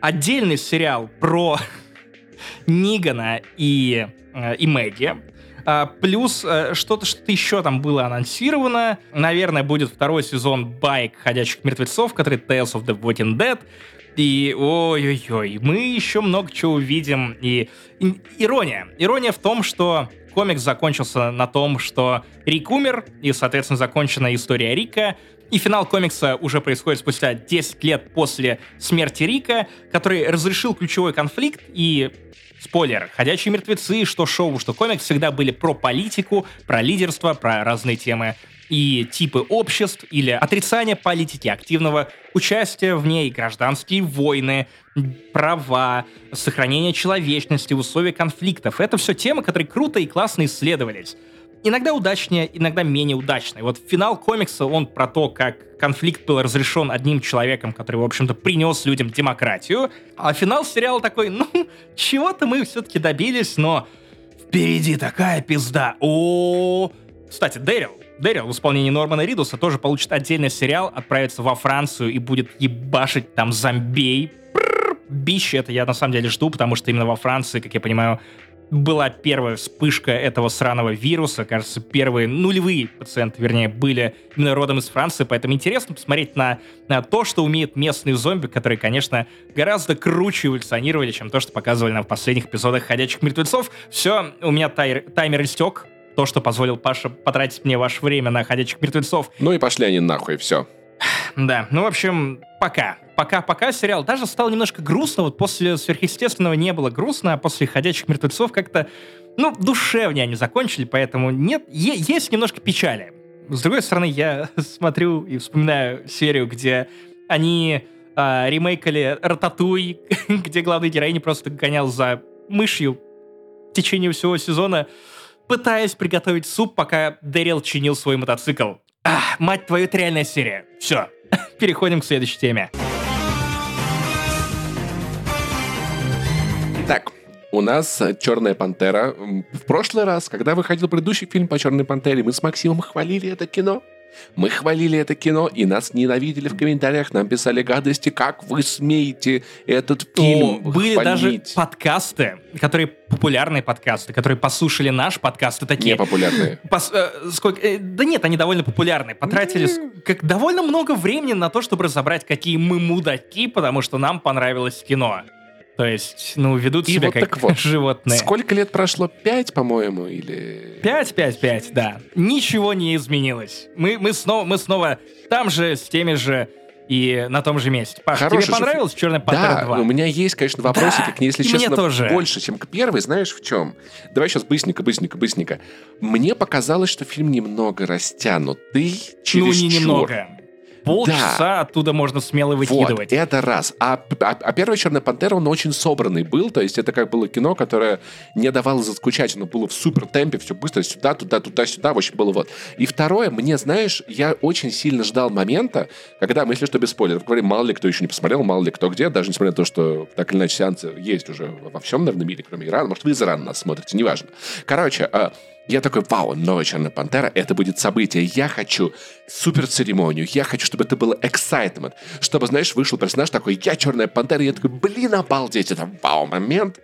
Отдельный сериал про Нигана и, э, и Мэгги. А, плюс э, что-то что еще там было анонсировано. Наверное, будет второй сезон Байк Ходячих Мертвецов, который Tales of the Walking Dead. И ой-ой-ой, мы еще много чего увидим. И, и- ирония. Ирония в том, что комикс закончился на том, что Рик умер, и, соответственно, закончена история Рика. И финал комикса уже происходит спустя 10 лет после смерти Рика, который разрешил ключевой конфликт и Спойлер, «Ходячие мертвецы», что шоу, что комикс всегда были про политику, про лидерство, про разные темы и типы обществ или отрицание политики, активного участия в ней, гражданские войны, права, сохранение человечности, условия конфликтов. Это все темы, которые круто и классно исследовались. Иногда удачнее, иногда менее удачно. И вот финал комикса, он про то, как конфликт был разрешен одним человеком, который, в общем-то, принес людям демократию. А финал сериала такой, ну, чего-то мы все-таки добились, но впереди такая пизда. О, Кстати, Дэрил, Дэрил в исполнении Нормана Ридуса тоже получит отдельный сериал, отправится во Францию и будет ебашить там зомбей. Бище это я на самом деле жду, потому что именно во Франции, как я понимаю, была первая вспышка этого сраного вируса. Кажется, первые нулевые пациенты, вернее, были именно родом из Франции. Поэтому интересно посмотреть на, на то, что умеют местные зомби, которые, конечно, гораздо круче эволюционировали, чем то, что показывали нам в последних эпизодах «Ходячих мертвецов». Все, у меня тай- таймер истек. То, что позволил Паша потратить мне ваше время на «Ходячих мертвецов». Ну и пошли они нахуй, все. Да, ну, в общем, пока. Пока-пока сериал. Даже стало немножко грустно. Вот после «Сверхъестественного» не было грустно, а после «Ходячих мертвецов» как-то, ну, душевнее они закончили, поэтому нет, есть немножко печали. С другой стороны, я смотрю и вспоминаю серию, где они а, ремейкали «Рататуй», где главный героиня просто гонял за мышью в течение всего сезона. пытаясь приготовить суп, пока Дэрил чинил свой мотоцикл. Ах, мать твою, это реальная серия. Все, переходим к следующей теме. Итак, у нас «Черная пантера». В прошлый раз, когда выходил предыдущий фильм по «Черной пантере», мы с Максимом хвалили это кино. Мы хвалили это кино, и нас ненавидели в комментариях, нам писали гадости, как вы смеете этот фильм О, Были хвалить. даже подкасты, которые популярные подкасты, которые послушали наш подкаст, и такие... Непопулярные. Пос, э, сколько, э, да нет, они довольно популярные. Потратили mm. как, довольно много времени на то, чтобы разобрать, какие мы мудаки, потому что нам понравилось кино. То есть, ну, ведут и себя вот как так вот, животные. Сколько лет прошло? Пять, по-моему, или... Пять, пять, пять, да. Ничего не изменилось. Мы, мы, снова, мы снова там же, с теми же и на том же месте. Паш, Хороший тебе понравилось же... «Черная пантера да, 2»? у меня есть, конечно, вопросики да, к ней, если честно, тоже. больше, чем к первой. Знаешь, в чем? Давай сейчас быстренько, быстренько, быстренько. Мне показалось, что фильм немного растянутый, через Ну, не немного полчаса да. оттуда можно смело выкидывать. Вот, это раз. А, а, а первая «Черная пантера», он очень собранный был, то есть это как было кино, которое не давало заскучать, оно было в супер темпе, все быстро, сюда, туда, туда, сюда, в общем, было вот. И второе, мне, знаешь, я очень сильно ждал момента, когда мы, если что, без спойлеров, говорим, мало ли кто еще не посмотрел, мало ли кто где, даже несмотря на то, что так или иначе сеансы есть уже во всем, наверное, мире, кроме Ирана, может, вы из Ирана нас смотрите, неважно. Короче, а, я такой, вау, новая Черная Пантера, это будет событие. Я хочу супер церемонию, я хочу, чтобы это было excitement. Чтобы, знаешь, вышел персонаж такой, я Черная Пантера, и я такой, блин, обалдеть, это вау момент.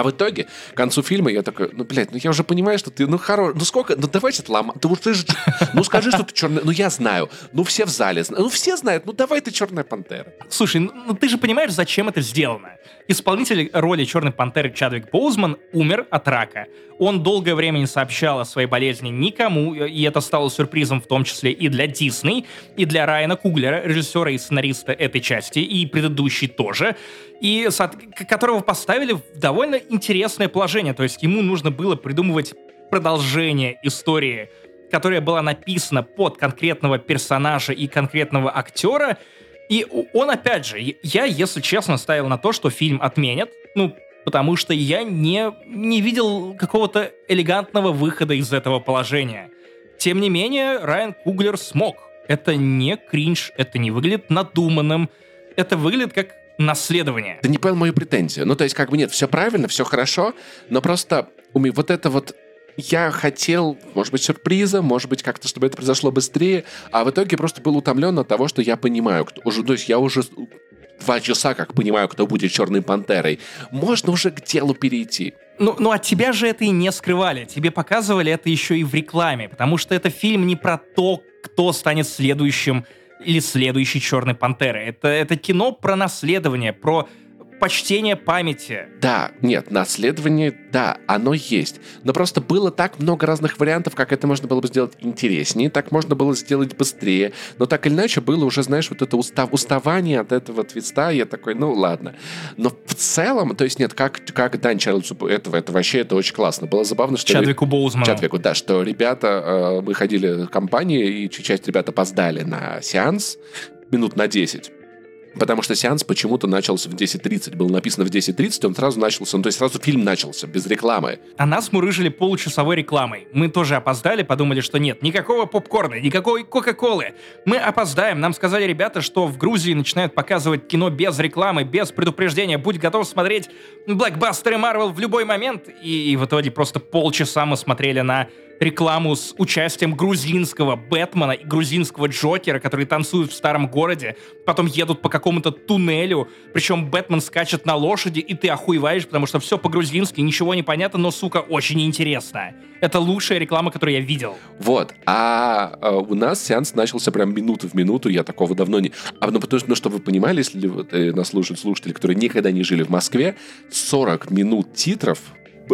А в итоге, к концу фильма я такой, ну, блядь, ну я уже понимаю, что ты, ну, хорош, ну сколько, ну давайте это ломать, ты, ты же, ну скажи, что ты черная, ну я знаю, ну все в зале, ну все знают, ну давай ты черная пантера. Слушай, ну, ну ты же понимаешь, зачем это сделано? Исполнитель роли Черной Пантеры Чадвик Боузман умер от рака. Он долгое время не сообщал о своей болезни никому, и это стало сюрпризом в том числе и для Дисней, и для Райана Куглера, режиссера и сценариста этой части, и предыдущей тоже, и которого поставили в довольно интересное положение. То есть ему нужно было придумывать продолжение истории, которая была написана под конкретного персонажа и конкретного актера, и он, опять же, я, если честно, ставил на то, что фильм отменят, ну, потому что я не, не видел какого-то элегантного выхода из этого положения. Тем не менее, Райан Куглер смог. Это не кринж, это не выглядит надуманным, это выглядит как наследование. Ты не понял мою претензию. Ну, то есть, как бы нет, все правильно, все хорошо, но просто вот это вот я хотел, может быть, сюрприза, может быть, как-то, чтобы это произошло быстрее, а в итоге просто был утомлен от того, что я понимаю, кто, уже, то есть я уже два часа как понимаю, кто будет Черной Пантерой. Можно уже к делу перейти. Ну, ну, от тебя же это и не скрывали. Тебе показывали это еще и в рекламе, потому что это фильм не про то, кто станет следующим или следующей Черной Пантерой. Это, это кино про наследование, про почтение памяти. Да, нет, наследование, да, оно есть. Но просто было так много разных вариантов, как это можно было бы сделать интереснее, так можно было сделать быстрее. Но так или иначе было уже, знаешь, вот это устав, уставание от этого твиста. Я такой, ну ладно. Но в целом, то есть нет, как, как Дан Чарльзу этого, это вообще это очень классно. Было забавно, что... Чадвику Боузману. Чадвику, да, что ребята, э, мы ходили в компании, и часть ребят опоздали на сеанс минут на 10 Потому что сеанс почему-то начался в 10.30. Было написано в 10.30, он сразу начался. Ну, то есть сразу фильм начался, без рекламы. А нас мурыжили получасовой рекламой. Мы тоже опоздали, подумали, что нет, никакого попкорна, никакой Кока-Колы. Мы опоздаем. Нам сказали ребята, что в Грузии начинают показывать кино без рекламы, без предупреждения. Будь готов смотреть блокбастеры Марвел в любой момент. И, и в итоге просто полчаса мы смотрели на рекламу с участием грузинского Бэтмена и грузинского Джокера, которые танцуют в старом городе, потом едут по какому-то туннелю, причем Бэтмен скачет на лошади, и ты охуеваешь, потому что все по-грузински, ничего не понятно, но, сука, очень интересно. Это лучшая реклама, которую я видел. Вот. А, а у нас сеанс начался прям минуту в минуту, я такого давно не... А, ну, потому что, ну, чтобы вы понимали, если вот, э, нас слушают слушатели, которые никогда не жили в Москве, 40 минут титров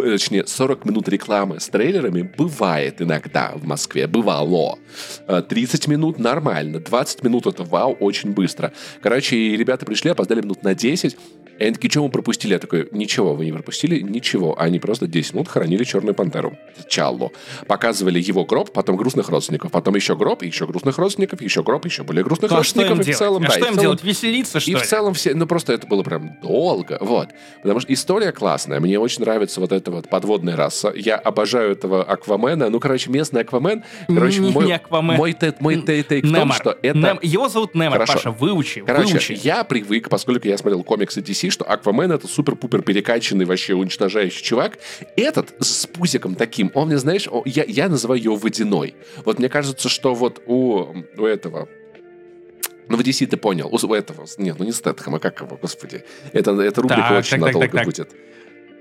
точнее, 40 минут рекламы с трейлерами бывает иногда в Москве, бывало. 30 э, минут нормально, 20 минут это вау, очень быстро. Короче, ребята пришли, опоздали минут на 10, И они такие, что мы пропустили? Я такой, ничего, вы не пропустили, ничего. Они просто 10 минут хоронили Черную Пантеру. Чалло. Показывали его гроб, потом грустных родственников, потом еще гроб, еще грустных родственников, еще гроб, еще более грустных а что родственников. и в целом, А да, что им целом- делать? Веселиться, что и ли? в целом все, ну просто это было прям долго, вот. Потому что история классная, мне очень нравится вот эта вот подводная раса. Я обожаю этого Аквамена. Ну, короче, местный Аквамен. Короче, Не- мой, не Аквамен. мой, тейк- мой тей- тейк в том, что это... Нем- Его зовут Немор, Хорошо. Паша, выучи, Короче, выучи. я привык, поскольку я смотрел комиксы DC, что Аквамен это супер-пупер перекачанный, вообще уничтожающий чувак. Этот с пузиком таким, он мне, знаешь, о- я, я называю его водяной. Вот мне кажется, что вот у, у этого... Ну, в DC ты понял. У, этого... Нет, ну не Стэтхэма, как его, господи. Это, это рубрика Так, очень так, надолго так, так. будет.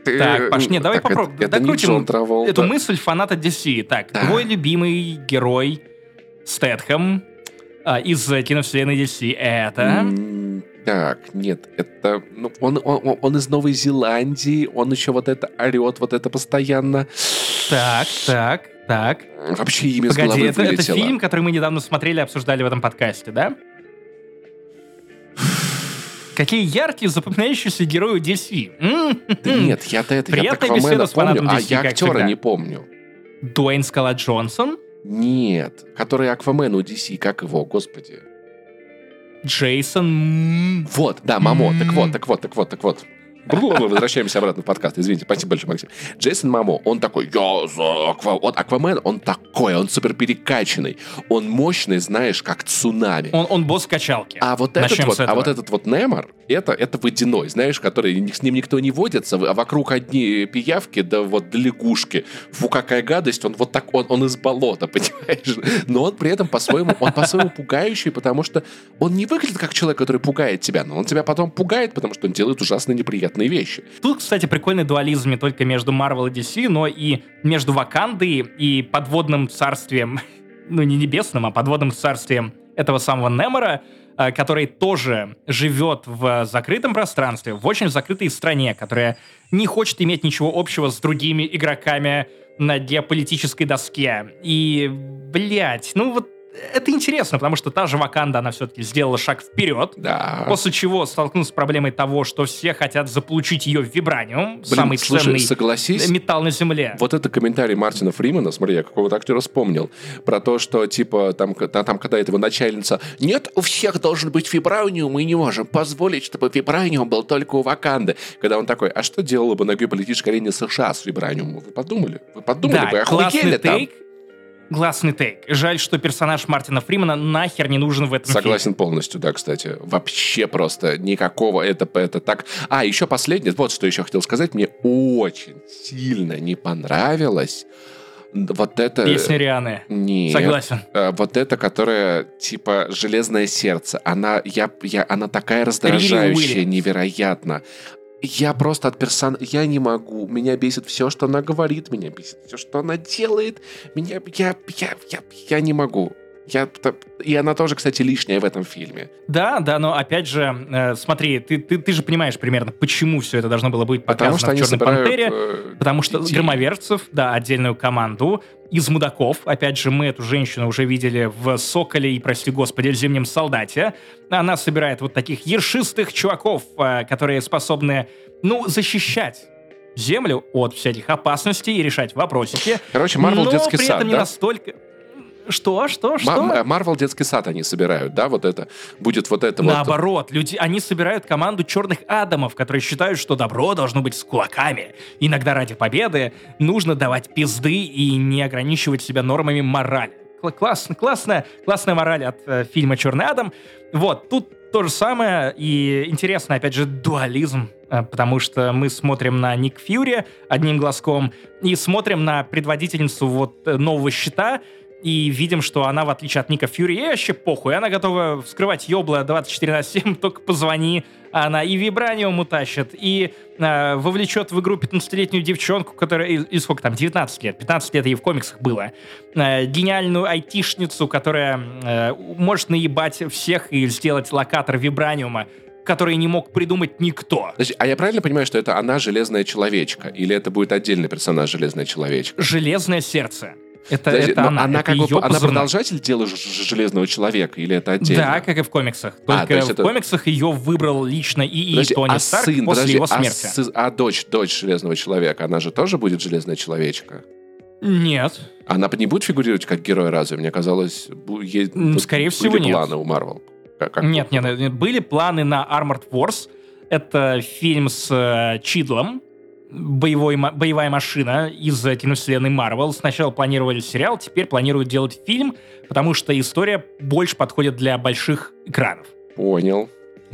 Ты- Так, Паш, нет, давай это- попробуем. Это, Докрутим Траволта. Эту мысль фаната DC. Так, Да. твой любимый герой Стэтхэм а, из э, киновселенной DC это... Так, нет, это... Ну, он, он, он- из Новой Зеландии, он еще вот это орет, вот это постоянно. Так, так, так. Вообще имя с Погоди, головы это, это вылетело. фильм, который мы недавно смотрели обсуждали в этом подкасте, да? Какие яркие, запоминающиеся герои DC. Да нет, я-то это, я Приятная Аквамена беседа с помню, фанатом а DC, я актера всегда. не помню. Дуэйн Скала Джонсон, Нет, который Аквамен у DC, как его, господи. Джейсон... Вот, да, Мамо, так вот, так вот, так вот, так вот. Мы возвращаемся обратно в подкаст. Извините, спасибо большое, Максим. Джейсон Мамо, он такой, я за Аква... Вот Аквамен, он такой, он супер перекачанный. Он мощный, знаешь, как цунами. Он, он босс качалки. А вот этот Начнем вот, а вот этот вот Немор, это, это водяной, знаешь, который с ним никто не водится, а вокруг одни пиявки, да вот да лягушки. Фу, какая гадость, он вот так, он, он из болота, понимаешь? Но он при этом по-своему, он по-своему пугающий, потому что он не выглядит как человек, который пугает тебя, но он тебя потом пугает, потому что он делает ужасно неприятные вещи. Тут, кстати, прикольный дуализм не только между Marvel и DC, но и между Вакандой и подводным царствием, ну не небесным, а подводным царствием этого самого Немора, э, который тоже живет в закрытом пространстве, в очень закрытой стране, которая не хочет иметь ничего общего с другими игроками на геополитической доске. И, блядь, ну вот это интересно, потому что та же Ваканда, она все-таки сделала шаг вперед, Да. После чего столкнулся с проблемой того, что все хотят заполучить ее в вибраниум, Блин, самый слушай, ценный согласись, металл на Земле. Вот это комментарий Мартина Фримена, смотри, я какого-то актера вспомнил, про то, что, типа, там, там когда это его начальница, нет, у всех должен быть вибраниум, мы не можем позволить, чтобы вибраниум был только у Ваканды. Когда он такой, а что делала бы на геополитической арене США с вибраниумом? Вы подумали? Вы подумали да, бы, классный охуели там? тейк. Классный тейк. Жаль, что персонаж Мартина Фримена нахер не нужен в этом Согласен полностью, да, кстати. Вообще просто никакого это, это так. А, еще последнее, вот что еще хотел сказать. Мне очень сильно не понравилось вот это... фильме. Песня Рианы. Нет. Согласен. Э, вот эта, которая типа железное сердце, она, я, я, она такая раздражающая, невероятно. Я просто от персона... Я не могу. Меня бесит все, что она говорит. Меня бесит все, что она делает. Меня... Я... Я... Я, я не могу. Я... И она тоже, кстати, лишняя в этом фильме. Да, да, но опять же, э, смотри, ты, ты, ты же понимаешь примерно, почему все это должно было быть показано Потому что в «Черной пантере». э, Потому что детей. громоверцев, да, отдельную команду из мудаков. Опять же, мы эту женщину уже видели в «Соколе» и, прости господи, «Зимнем солдате». Она собирает вот таких ершистых чуваков, э, которые способны, ну, защищать Землю от всяких опасностей и решать вопросики. Короче, Марвел детский сад, не да? настолько... Что? Что? Что? Ма- Марвел детский сад они собирают, да? Вот это. Будет вот это вот... Наоборот, люди, они собирают команду черных адамов, которые считают, что добро должно быть с кулаками. Иногда ради победы нужно давать пизды и не ограничивать себя нормами морали. Кла- Классно, классная, классная мораль от э, фильма «Черный Адам». Вот, тут то же самое, и интересно, опять же, дуализм, э, потому что мы смотрим на Ник Фьюри одним глазком и смотрим на предводительницу вот э, нового щита, и видим, что она, в отличие от Ника Фьюри, ей вообще похуй. Она готова вскрывать ёбла 24 на 7, только позвони. Она и вибраниум утащит, и э, вовлечет в игру 15-летнюю девчонку, которая... И, и сколько там? 19 лет. 15 лет ей в комиксах было. Э, гениальную айтишницу, которая э, может наебать всех и сделать локатор вибраниума, который не мог придумать никто. Подожди, а я правильно понимаю, что это она железная человечка? Или это будет отдельный персонаж железная человечка? Железное сердце. Это, Подожди, это она, она это как бы, она продолжатель дела Железного Человека, или это отдельно? Да, как и в комиксах. А, Только то есть в это- комиксах ее выбрал лично и, Подожди, Тони а Старк сын, после подожди, его а, смерти. сы- а дочь, дочь Железного Человека, она же тоже будет Железная Человечка? Нет. Она не будет фигурировать как герой разве? Мне казалось, ей скорее были всего, нет. планы у Марвел. Как- как- Нет, нет, нет, были планы на Armored Wars. Это фильм с э, Чидлом, боевой, боевая машина из киновселенной Марвел. Сначала планировали сериал, теперь планируют делать фильм, потому что история больше подходит для больших экранов. Понял.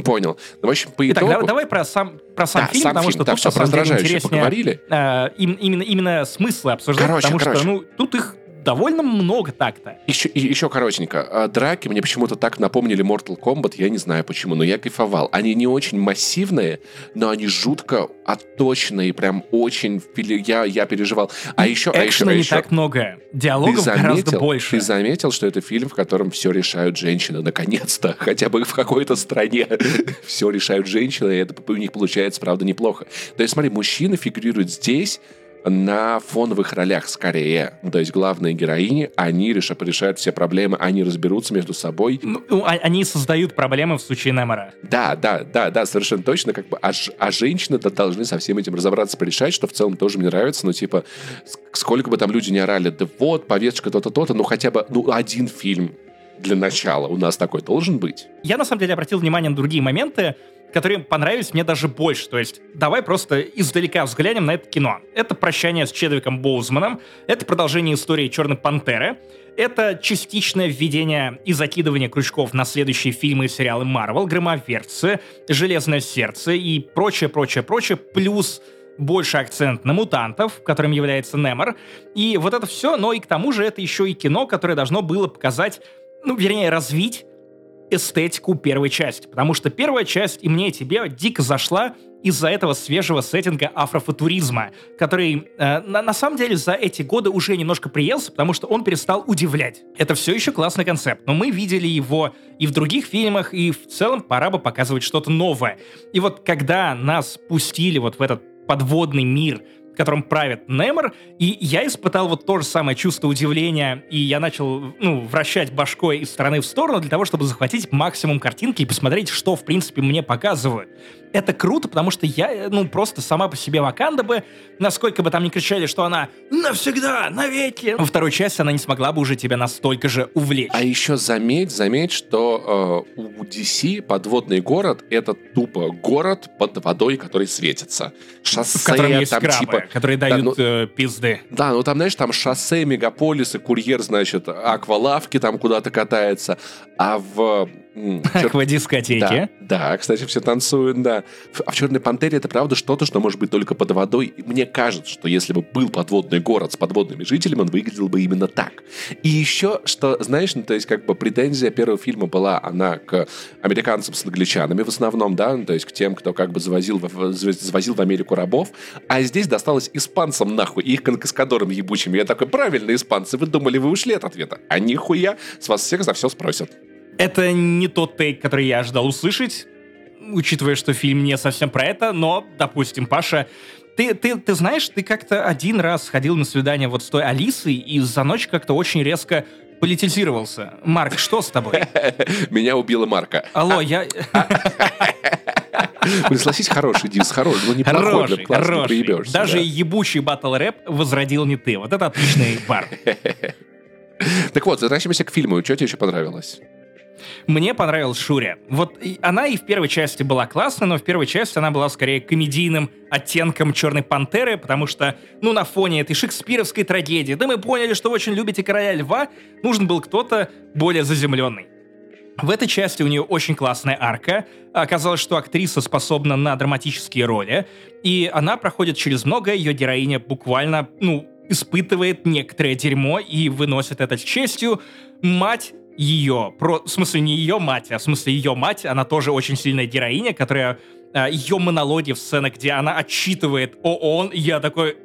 Понял. Ну, в общем, по Итак, итогу... давай, давай про сам, про сам Да, фильм, сам потому фильм. что Да, тут, всё, на самом деле, раздражающе интереснее поговорили. э, им- именно, именно смыслы обсуждать, Короче, потому короче. что ну, тут их довольно много так-то. Еще, еще коротенько. А, Драки мне почему-то так напомнили Mortal Kombat, я не знаю почему, но я кайфовал. Они не очень массивные, но они жутко отточенные, прям очень... Я, я переживал. А еще... а еще, Экшена а не еще- так много, Ты диалогов гораздо заметил, больше. ты заметил, что это фильм, в котором все решают женщины, наконец-то, хотя бы в какой-то стране все решают женщины, и это у них получается, правда, неплохо. То есть, смотри, мужчины фигурируют здесь на фоновых ролях скорее. Ну, То есть главные героини, они реша- решают все проблемы, они разберутся между собой. Ну, ну, а- они создают проблемы в случае Немора. Да, да, да, да, совершенно точно. Как бы, а, а женщины-то должны со всем этим разобраться, порешать, что в целом тоже мне нравится. Ну, типа, сколько бы там люди не орали, да вот, повесточка то-то, то-то, ну, хотя бы, ну, один фильм для начала у нас такой должен быть. Я, на самом деле, обратил внимание на другие моменты, которые понравились мне даже больше. То есть, давай просто издалека взглянем на это кино. Это прощание с Чедвиком Боузманом, это продолжение истории Черной Пантеры, это частичное введение и закидывание крючков на следующие фильмы и сериалы Марвел, Громоверцы, Железное сердце и прочее, прочее, прочее, плюс больше акцент на мутантов, которым является Немор. И вот это все, но и к тому же это еще и кино, которое должно было показать, ну, вернее, развить эстетику первой части. Потому что первая часть и мне, и тебе дико зашла из-за этого свежего сеттинга афрофутуризма, который э, на, на самом деле за эти годы уже немножко приелся, потому что он перестал удивлять. Это все еще классный концепт, но мы видели его и в других фильмах, и в целом пора бы показывать что-то новое. И вот когда нас пустили вот в этот подводный мир, которым правит Немор, и я испытал вот то же самое чувство удивления, и я начал, ну, вращать башкой из стороны в сторону для того, чтобы захватить максимум картинки и посмотреть, что, в принципе, мне показывают. Это круто, потому что я, ну, просто сама по себе Ваканда бы, насколько бы там ни кричали, что она навсегда, навеки, во второй части она не смогла бы уже тебя настолько же увлечь. А еще заметь, заметь, что э, у DC подводный город — это тупо город под водой, который светится. Шоссе, в котором есть там крабы, типа... которые Да, дают ну- э, пизды. Да, ну там, знаешь, там шоссе, мегаполисы, курьер, значит, аквалавки там куда-то катается, а в... Аквадискотеки. Да, да, кстати, все танцуют, да. А в «Черной пантере» это правда что-то, что может быть только под водой. И мне кажется, что если бы был подводный город с подводными жителями, он выглядел бы именно так. И еще, что, знаешь, ну, то есть как бы претензия первого фильма была, она к американцам с англичанами в основном, да, ну, то есть к тем, кто как бы завозил в, в- завозил в Америку рабов, а здесь досталось испанцам нахуй, и их конкаскадорам ебучим. Я такой, правильно, испанцы, вы думали, вы ушли от ответа. А нихуя, с вас всех за все спросят. Это не тот тейк, который я ожидал услышать, учитывая, что фильм не совсем про это, но, допустим, Паша, ты, ты, ты знаешь, ты как-то один раз ходил на свидание вот с той Алисой и за ночь как-то очень резко политизировался. Марк, что с тобой? Меня убила Марка. Алло, я... Согласись, хороший диск, хороший, ну неплохой, Хороший, классно, не хороший. Даже да. ебучий батл рэп возродил не ты. Вот это отличный бар. Так вот, возвращаемся к фильму. Что тебе еще понравилось? Мне понравилась Шуря. Вот она и в первой части была классная, но в первой части она была скорее комедийным оттенком Черной Пантеры, потому что, ну, на фоне этой шекспировской трагедии, да мы поняли, что вы очень любите Короля Льва, нужен был кто-то более заземленный. В этой части у нее очень классная арка. Оказалось, что актриса способна на драматические роли, и она проходит через многое, ее героиня буквально, ну, испытывает некоторое дерьмо и выносит это с честью. Мать ее, про, в смысле не ее мать, а в смысле ее мать, она тоже очень сильная героиня, которая а, ее монологи в сценах, где она отчитывает ООН, и я такой,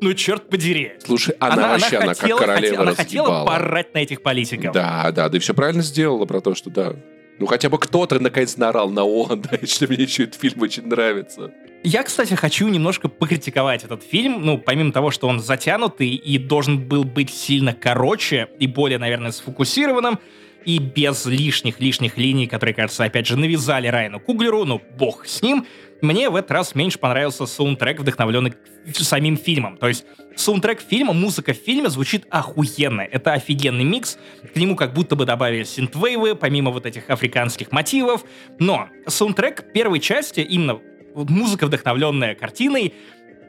ну черт подери. Слушай, она, вообще, она, как королева она хотела порать на этих политиков. Да, да, ты все правильно сделала про то, что да. Ну, хотя бы кто-то наконец наорал на ООН, да, и что мне еще этот фильм очень нравится. Я, кстати, хочу немножко покритиковать этот фильм. Ну, помимо того, что он затянутый и должен был быть сильно короче и более, наверное, сфокусированным, и без лишних-лишних линий, которые, кажется, опять же, навязали Райану Куглеру, ну, бог с ним, мне в этот раз меньше понравился саундтрек, вдохновленный самим фильмом. То есть саундтрек фильма, музыка в фильме звучит охуенно. Это офигенный микс. К нему как будто бы добавили синтвейвы, помимо вот этих африканских мотивов. Но саундтрек первой части, именно музыка, вдохновленная картиной,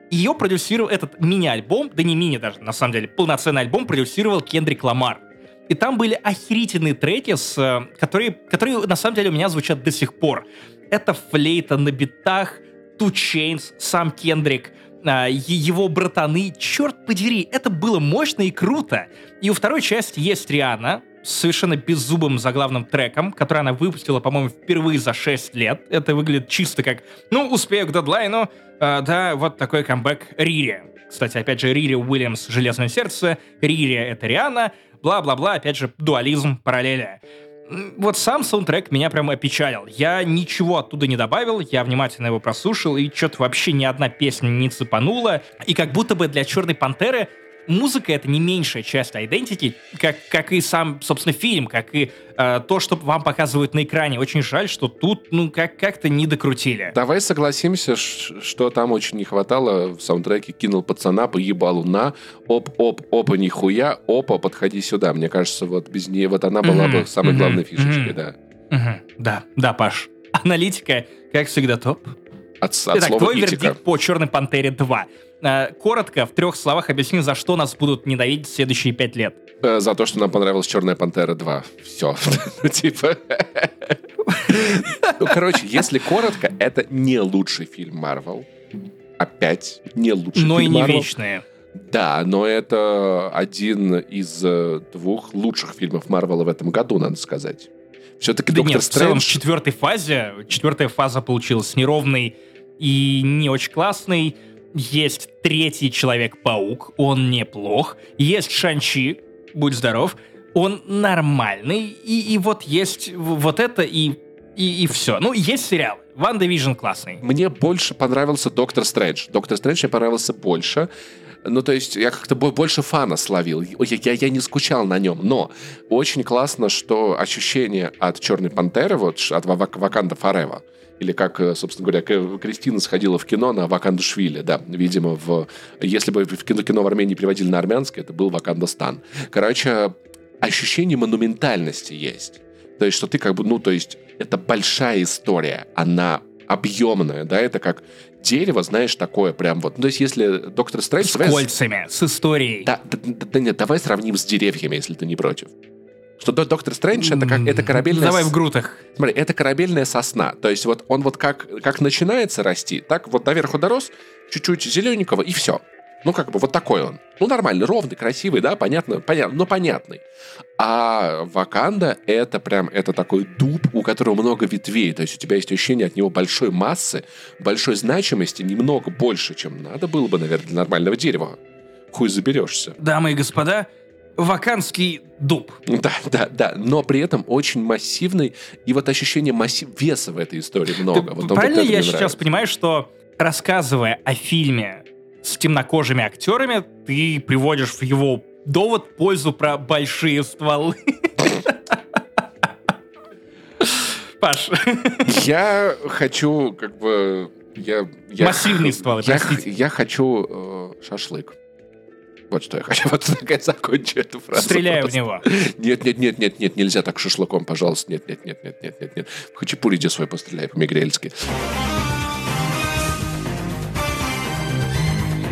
ее продюсировал этот мини-альбом, да не мини даже, на самом деле, полноценный альбом продюсировал Кендрик Ламар. И там были охерительные треки, с, э, которые, которые на самом деле у меня звучат до сих пор. Это флейта на битах, Two Chains, сам Кендрик, а, его братаны. Черт подери, это было мощно и круто. И у второй части есть Риана, совершенно беззубым заглавным треком, который она выпустила, по-моему, впервые за 6 лет. Это выглядит чисто как, ну, успею к дедлайну, э, да, вот такой камбэк Рири. Кстати, опять же, Рири Уильямс «Железное сердце», Рири — это Риана, бла-бла-бла, опять же, дуализм, параллели. Вот сам саундтрек меня прямо опечалил. Я ничего оттуда не добавил, я внимательно его прослушал, и что-то вообще ни одна песня не цепанула. И как будто бы для «Черной пантеры» музыка — это не меньшая часть identity, как, как и сам, собственно, фильм, как и э, то, что вам показывают на экране. Очень жаль, что тут, ну, как- как-то не докрутили. Давай согласимся, что там очень не хватало в саундтреке «Кинул пацана, поебалу на, оп-оп, опа, нихуя, опа, подходи сюда». Мне кажется, вот без нее, вот она была mm-hmm. бы самой mm-hmm. главной фишечкой, mm-hmm. да. Mm-hmm. Да, да, Паш. Аналитика, как всегда, топ. От, от Итак, твой этика. вердикт по «Черной пантере 2». Э, коротко, в трех словах объясни, за что нас будут ненавидеть следующие пять лет. Э, за то, что нам понравилась «Черная пантера 2». Все. Ну, типа... Ну, короче, если коротко, это не лучший фильм Марвел. Опять не лучший но фильм Но и не вечные. Да, но это один из э, двух лучших фильмов Марвела в этом году, надо сказать. Все-таки да Доктор нет, Стрэндж... в целом в четвертой фазе, четвертая фаза получилась неровной и не очень классной. Есть третий Человек-паук, он неплох. Есть Шанчи, будь здоров, он нормальный. И, и вот есть вот это и, и, и все. Ну, есть сериал. Ван Division классный. Мне больше понравился Доктор Стрэндж. Доктор Стрэндж мне понравился больше. Ну, то есть я как-то больше фана словил. Я, я, я не скучал на нем. Но очень классно, что ощущение от Черной Пантеры, вот от Ваканда Форева, или как, э, собственно говоря, Кристина сходила в кино на Вакандашвили, да, видимо, в... Если бы в кино, кино в Армении переводили на армянский, это был Вакандастан. Короче, ощущение монументальности есть. То есть, что ты как бы, ну, то есть, это большая история, она объемная, да, это как дерево, знаешь, такое прям вот. Ну, то есть, если Доктор Стрэндж... С давай... кольцами, с историей. Да, да, да, да нет, давай сравним с деревьями, если ты не против. Что Доктор Стрэндж это как это корабельная... Давай в грутах. Смотри, это корабельная сосна. То есть вот он вот как, как начинается расти, так вот наверху дорос, чуть-чуть зелененького, и все. Ну, как бы вот такой он. Ну, нормальный, ровный, красивый, да, понятно, понятно, но понятный. А Ваканда — это прям, это такой дуб, у которого много ветвей. То есть у тебя есть ощущение от него большой массы, большой значимости, немного больше, чем надо было бы, наверное, для нормального дерева. Хуй заберешься. Дамы и господа, ваканский дуб. Да, да, да, но при этом очень массивный, и вот ощущение массив... веса в этой истории много. Ты, вот правильно я сейчас нравится. понимаю, что рассказывая о фильме с темнокожими актерами, ты приводишь в его довод пользу про большие стволы? Паш. Я хочу, как бы... Я, я, Массивные стволы, я, я хочу э, шашлык. Вот что я хочу. Вот так я закончу эту фразу. Стреляю просто. в него. Нет, нет, нет, нет, нет, нельзя так шашлыком, пожалуйста. Нет, нет, нет, нет, нет, нет, нет. В хачапури иди свой постреляй по-мигрельски.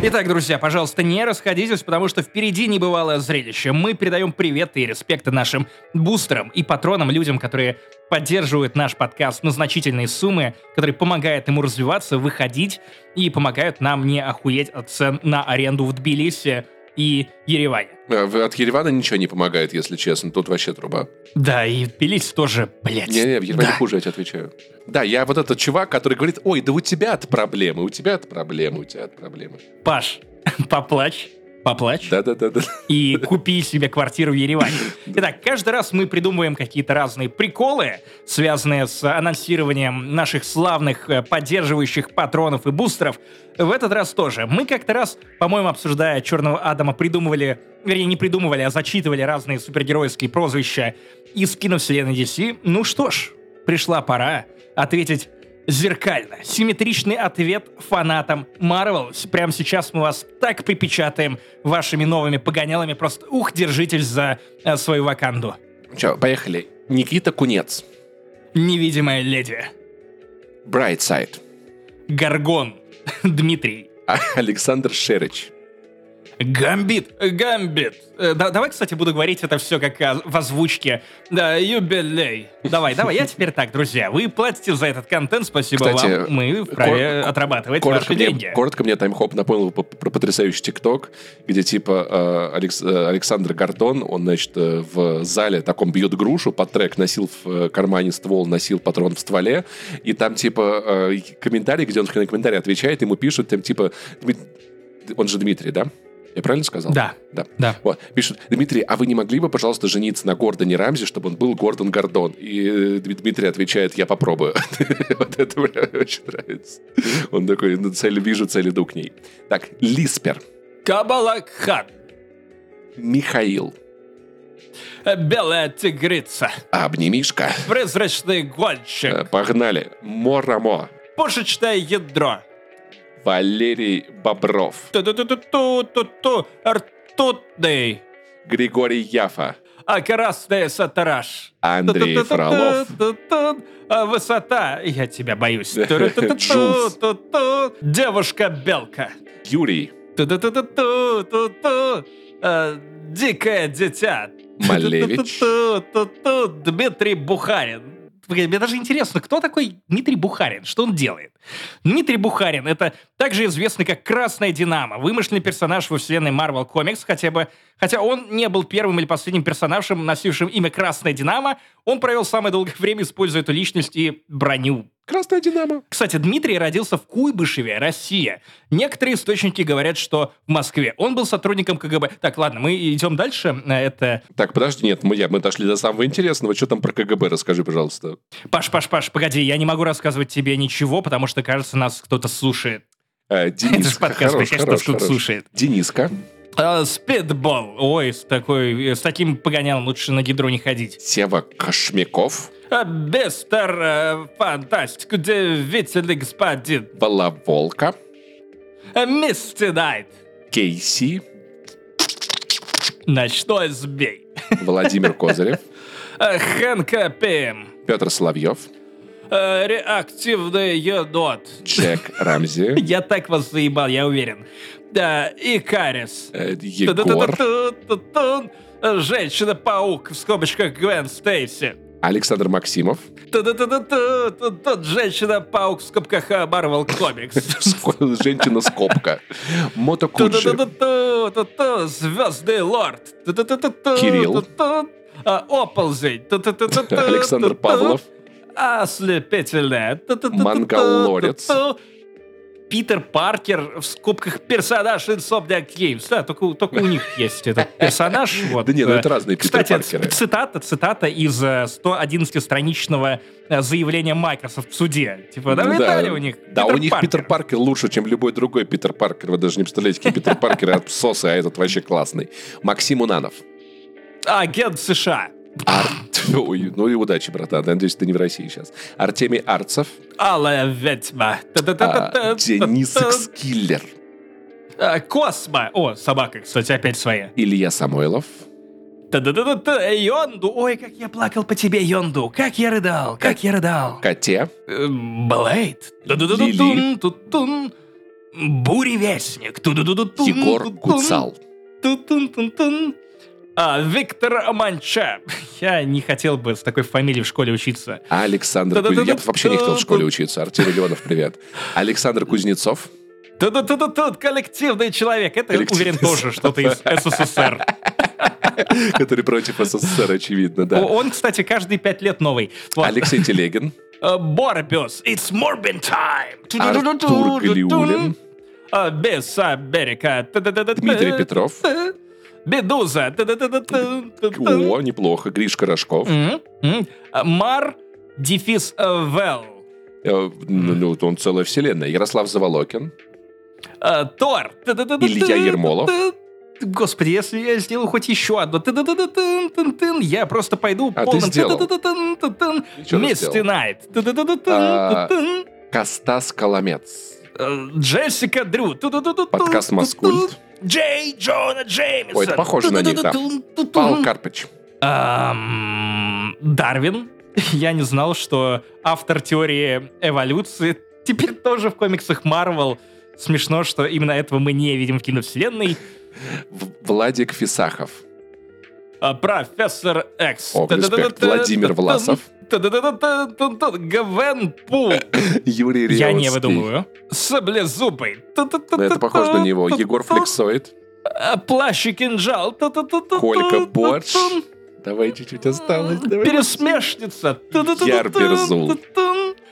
Итак, друзья, пожалуйста, не расходитесь, потому что впереди небывалое зрелище. Мы передаем привет и респекты нашим бустерам и патронам, людям, которые поддерживают наш подкаст на значительные суммы, которые помогают ему развиваться, выходить и помогают нам не охуеть от цен на аренду в Тбилиси, и Ереване. А, от Еревана ничего не помогает, если честно. Тут вообще труба. Да, и Тбилиси тоже, блядь. Не-не, в Ереване да. хуже, я тебе отвечаю. Да, я вот этот чувак, который говорит, ой, да у тебя-то проблемы, у тебя-то проблемы, у тебя-то проблемы. Паш, поплачь. Поплачь. Да-да-да. и купи себе квартиру в Ереване. Итак, каждый раз мы придумываем какие-то разные приколы, связанные с анонсированием наших славных э, поддерживающих патронов и бустеров. В этот раз тоже. Мы как-то раз, по-моему, обсуждая Черного Адама, придумывали, вернее, не придумывали, а зачитывали разные супергеройские прозвища из киновселенной DC. Ну что ж, пришла пора ответить зеркально. Симметричный ответ фанатам Марвел. Прямо сейчас мы вас так припечатаем вашими новыми погонялами. Просто ух, держитесь за э, свою ваканду. Че, поехали. Никита Кунец. Невидимая леди. Брайтсайд. Гаргон. Дмитрий. Александр Шерич. Гамбит, Гамбит. Э, да, давай, кстати, буду говорить это все как а, в озвучке. Да, юбилей. Давай, давай, я теперь так, друзья. Вы платите за этот контент, спасибо Кстати, вам. Мы вправе кор- отрабатывать Коротко ваши мне, деньги. коротко мне таймхоп напомнил по- про потрясающий ТикТок, где типа э, Алекс- э, Александр Гордон, он, значит, э, в зале таком бьет грушу, под трек носил в э, кармане ствол, носил патрон в стволе, и там типа э, комментарий, где он на комментарий отвечает, ему пишут, там типа, «Дмит- он же Дмитрий, да? Я правильно сказал? Да. Да. Да. Вот, пишут, Дмитрий, а вы не могли бы, пожалуйста, жениться на Гордоне Рамзи, чтобы он был Гордон Гордон? И э, Дми- Дмитрий отвечает, я попробую. Вот это мне очень нравится. Он такой, ну, цель вижу, цель иду к ней. Так, Лиспер, Кабалакхан. Михаил, Белая тигрица. Обнимишка. Призрачный гонщик. Э, Погнали. Морамо. Пушечное ядро. Валерий Бобров. Ту-ту-ту-ту-ту-ту. Ртутный. Григорий Яфа. А красный сатараш. Андрей Фролов. Высота. Я тебя боюсь. Девушка-белка. Юрий. Дикое дитя. Малевич. Дмитрий Бухарин. Мне даже интересно, кто такой Дмитрий Бухарин? Что он делает? Дмитрий Бухарин — это также известный как Красная Динамо, вымышленный персонаж во вселенной Marvel Comics, хотя бы, хотя он не был первым или последним персонажем, носившим имя Красная Динамо, он провел самое долгое время, используя эту личность и броню. Красная Динамо. Кстати, Дмитрий родился в Куйбышеве, Россия. Некоторые источники говорят, что в Москве. Он был сотрудником КГБ. Так, ладно, мы идем дальше. Это Так, подожди, нет, мы, я, мы дошли до самого интересного. Что там про КГБ, расскажи, пожалуйста. Паш, Паш, Паш, погоди, я не могу рассказывать тебе ничего, потому что, кажется, нас кто-то слушает. Э, Это же Денис, подкаст, хорош, конечно, хорош, кто-то хорош. слушает. Дениска. А, Спидбол. Ой, с, такой, с таким погонялом лучше на гидро не ходить. Сева Кошмяков. А, Бестер э, Фантастик, удивительный господин. Балаволка. А, Мистер Найт. Кейси. Ночной змей. Владимир Козырев. А, Хэнка Пим. Петр Соловьев. Реактивный енот. Джек Рамзи. Я так вас заебал, я уверен. Да, Икарис. э, Егор. Женщина-паук, в скобочках Гвен Стейси. Александр Максимов. Женщина-паук, в скобках Комикс. Ск- Женщина-скобка. Мото Куджи. Ту-ту-ту-ту-ту-ту. Звездный лорд. Кирилл. А, Оползень. Александр Павлов. Ослепительная. Мангалорец. Питер Паркер, в скобках персонаж Insomniac Games. Да, только, только у них есть этот персонаж. Вот. Да не, ну Э, это разные Питер Кстати, цитата, цитата из э, 111-страничного э, заявления Microsoft в суде. Типа, да, видали у них Да, Питер у них Паркер. Питер Паркер лучше, чем любой другой Питер Паркер. Вы даже не представляете, какие Питер Паркеры отсосы, а этот вообще классный. Максим Унанов. Агент США. Ар- Ой, ну и удачи, братан. Надеюсь, ты не в России сейчас. Артемий Арцев. Алая ведьма. а. Денис Скиллер. А, Космо. О, собака, кстати, опять своя. Илья Самойлов. Йонду. Ой, как я плакал по тебе, Йонду. Как я рыдал, как я рыдал. Коте. Э, Блейд. Ту-тун. Буревестник. Егор. Куцал. А, Виктор Манча. Я не хотел бы с такой фамилией в школе учиться. Александр Кузнецов. Я бы вообще не хотел в школе учиться. Артемий Леонов, привет. Александр Кузнецов. Тут-тут-тут, коллективный человек. Это, уверен, тоже что-то из СССР. Который против СССР, очевидно, да. Он, кстати, каждые пять лет новый. Алексей Телегин. Э, Борбиус. It's Morbin time. Артур Галиулин. А, Без Америка. Дмитрий Петров. Бедуза. О, неплохо. Гришка Рожков. А, Мар, дефис э, Вел. Э, Ну, он целая вселенная. Ярослав Заволокин. А, Тор. Илья Ермолов. Господи, если я сделаю хоть еще одно, я просто пойду А полным сделал. Тинайт. Тын-тын-тын-тын-тын. Костас Коломец. Э, Джессика Дрю. Подкаст «Маскульт». Джей Джона Джеймисон. Ой, это похоже на них, да. Павел Карпыч. Дарвин. Я не знал, что автор теории эволюции теперь тоже в комиксах Марвел. Смешно, что именно этого мы не видим в киновселенной. Владик Фисахов. А, Профессор Экс. О, респект. Владимир Власов. Гвен Пул. Юрий Я не выдумываю. Саблезубый. Ну, Это похоже на него. Егор Флексоид. А, Плащ и кинжал. Колька Борщ. Давай чуть-чуть осталось. Давай. Пересмешница. Яр Берзул.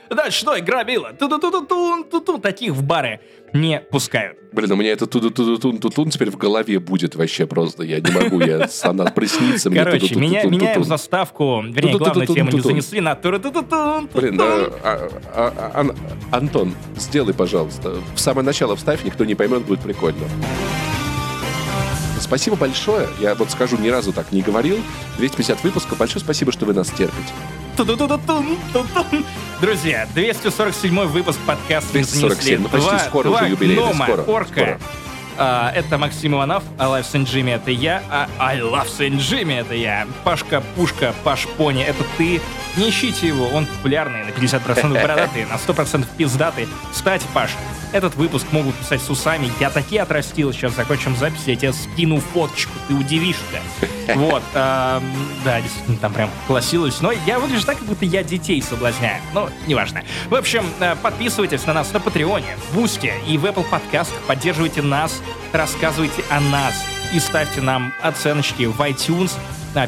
Дальше, что, грабила. Ту-ту-ту-ту-ту-ту. Таких в бары не пускают. Блин, у меня это туду туду тун тун теперь в голове будет вообще просто. Я не могу, я она приснится. Короче, меня, меняем заставку, вернее, главную тему не занесли на ту-ру-ту-ту-тун, Блин, ту-тун. а, а, а, Ан- Антон, сделай, пожалуйста. В самое начало вставь, никто не поймет, будет прикольно. Спасибо большое. Я вот скажу, ни разу так не говорил. 250 выпусков. Большое спасибо, что вы нас терпите. Друзья, 247 выпуск подкаста не 247. занесли. Ну, почти скоро уже гнома, Скоро, орка. А, это Максим Иванов, I Love Saint Jimmy это я, а I Love Saint Jimmy это я. Пашка Пушка, Паш Пони это ты. Не ищите его, он популярный, на 50% бородатый, на 100% пиздатый. Кстати, Паш, этот выпуск могут писать с усами. Я такие отрастил, сейчас закончим запись, я тебе скину фоточку, ты удивишься. Вот, ам, да, действительно, там прям классилось. Но я выгляжу так, как будто я детей соблазняю. Ну, неважно. В общем, э, подписывайтесь на нас на Патреоне, в Бусте и в Apple подкастах. Поддерживайте нас, рассказывайте о нас и ставьте нам оценочки в iTunes.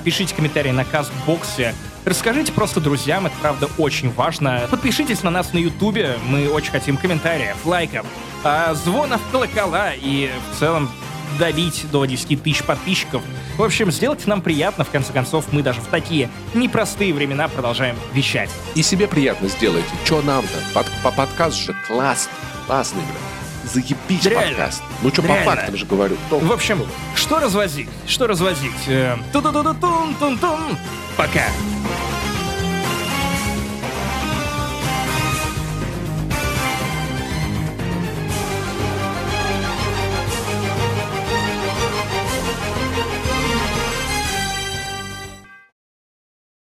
Пишите комментарии на Кастбоксе. Расскажите просто друзьям, это правда очень важно. Подпишитесь на нас на Ютубе, мы очень хотим комментариев, лайков, а, звонов, колокола и в целом добить до 10 тысяч подписчиков. В общем, сделайте нам приятно, в конце концов, мы даже в такие непростые времена продолжаем вещать. И себе приятно сделайте. Че нам-то? По подкаст же класс, классный, бля. Заебись Реально. подкаст. Ну что, по фактам же говорю. Ну, В общем, что развозить? Что развозить? Э, Ту-ду-ду-ду-тун-тун-тун. Пока.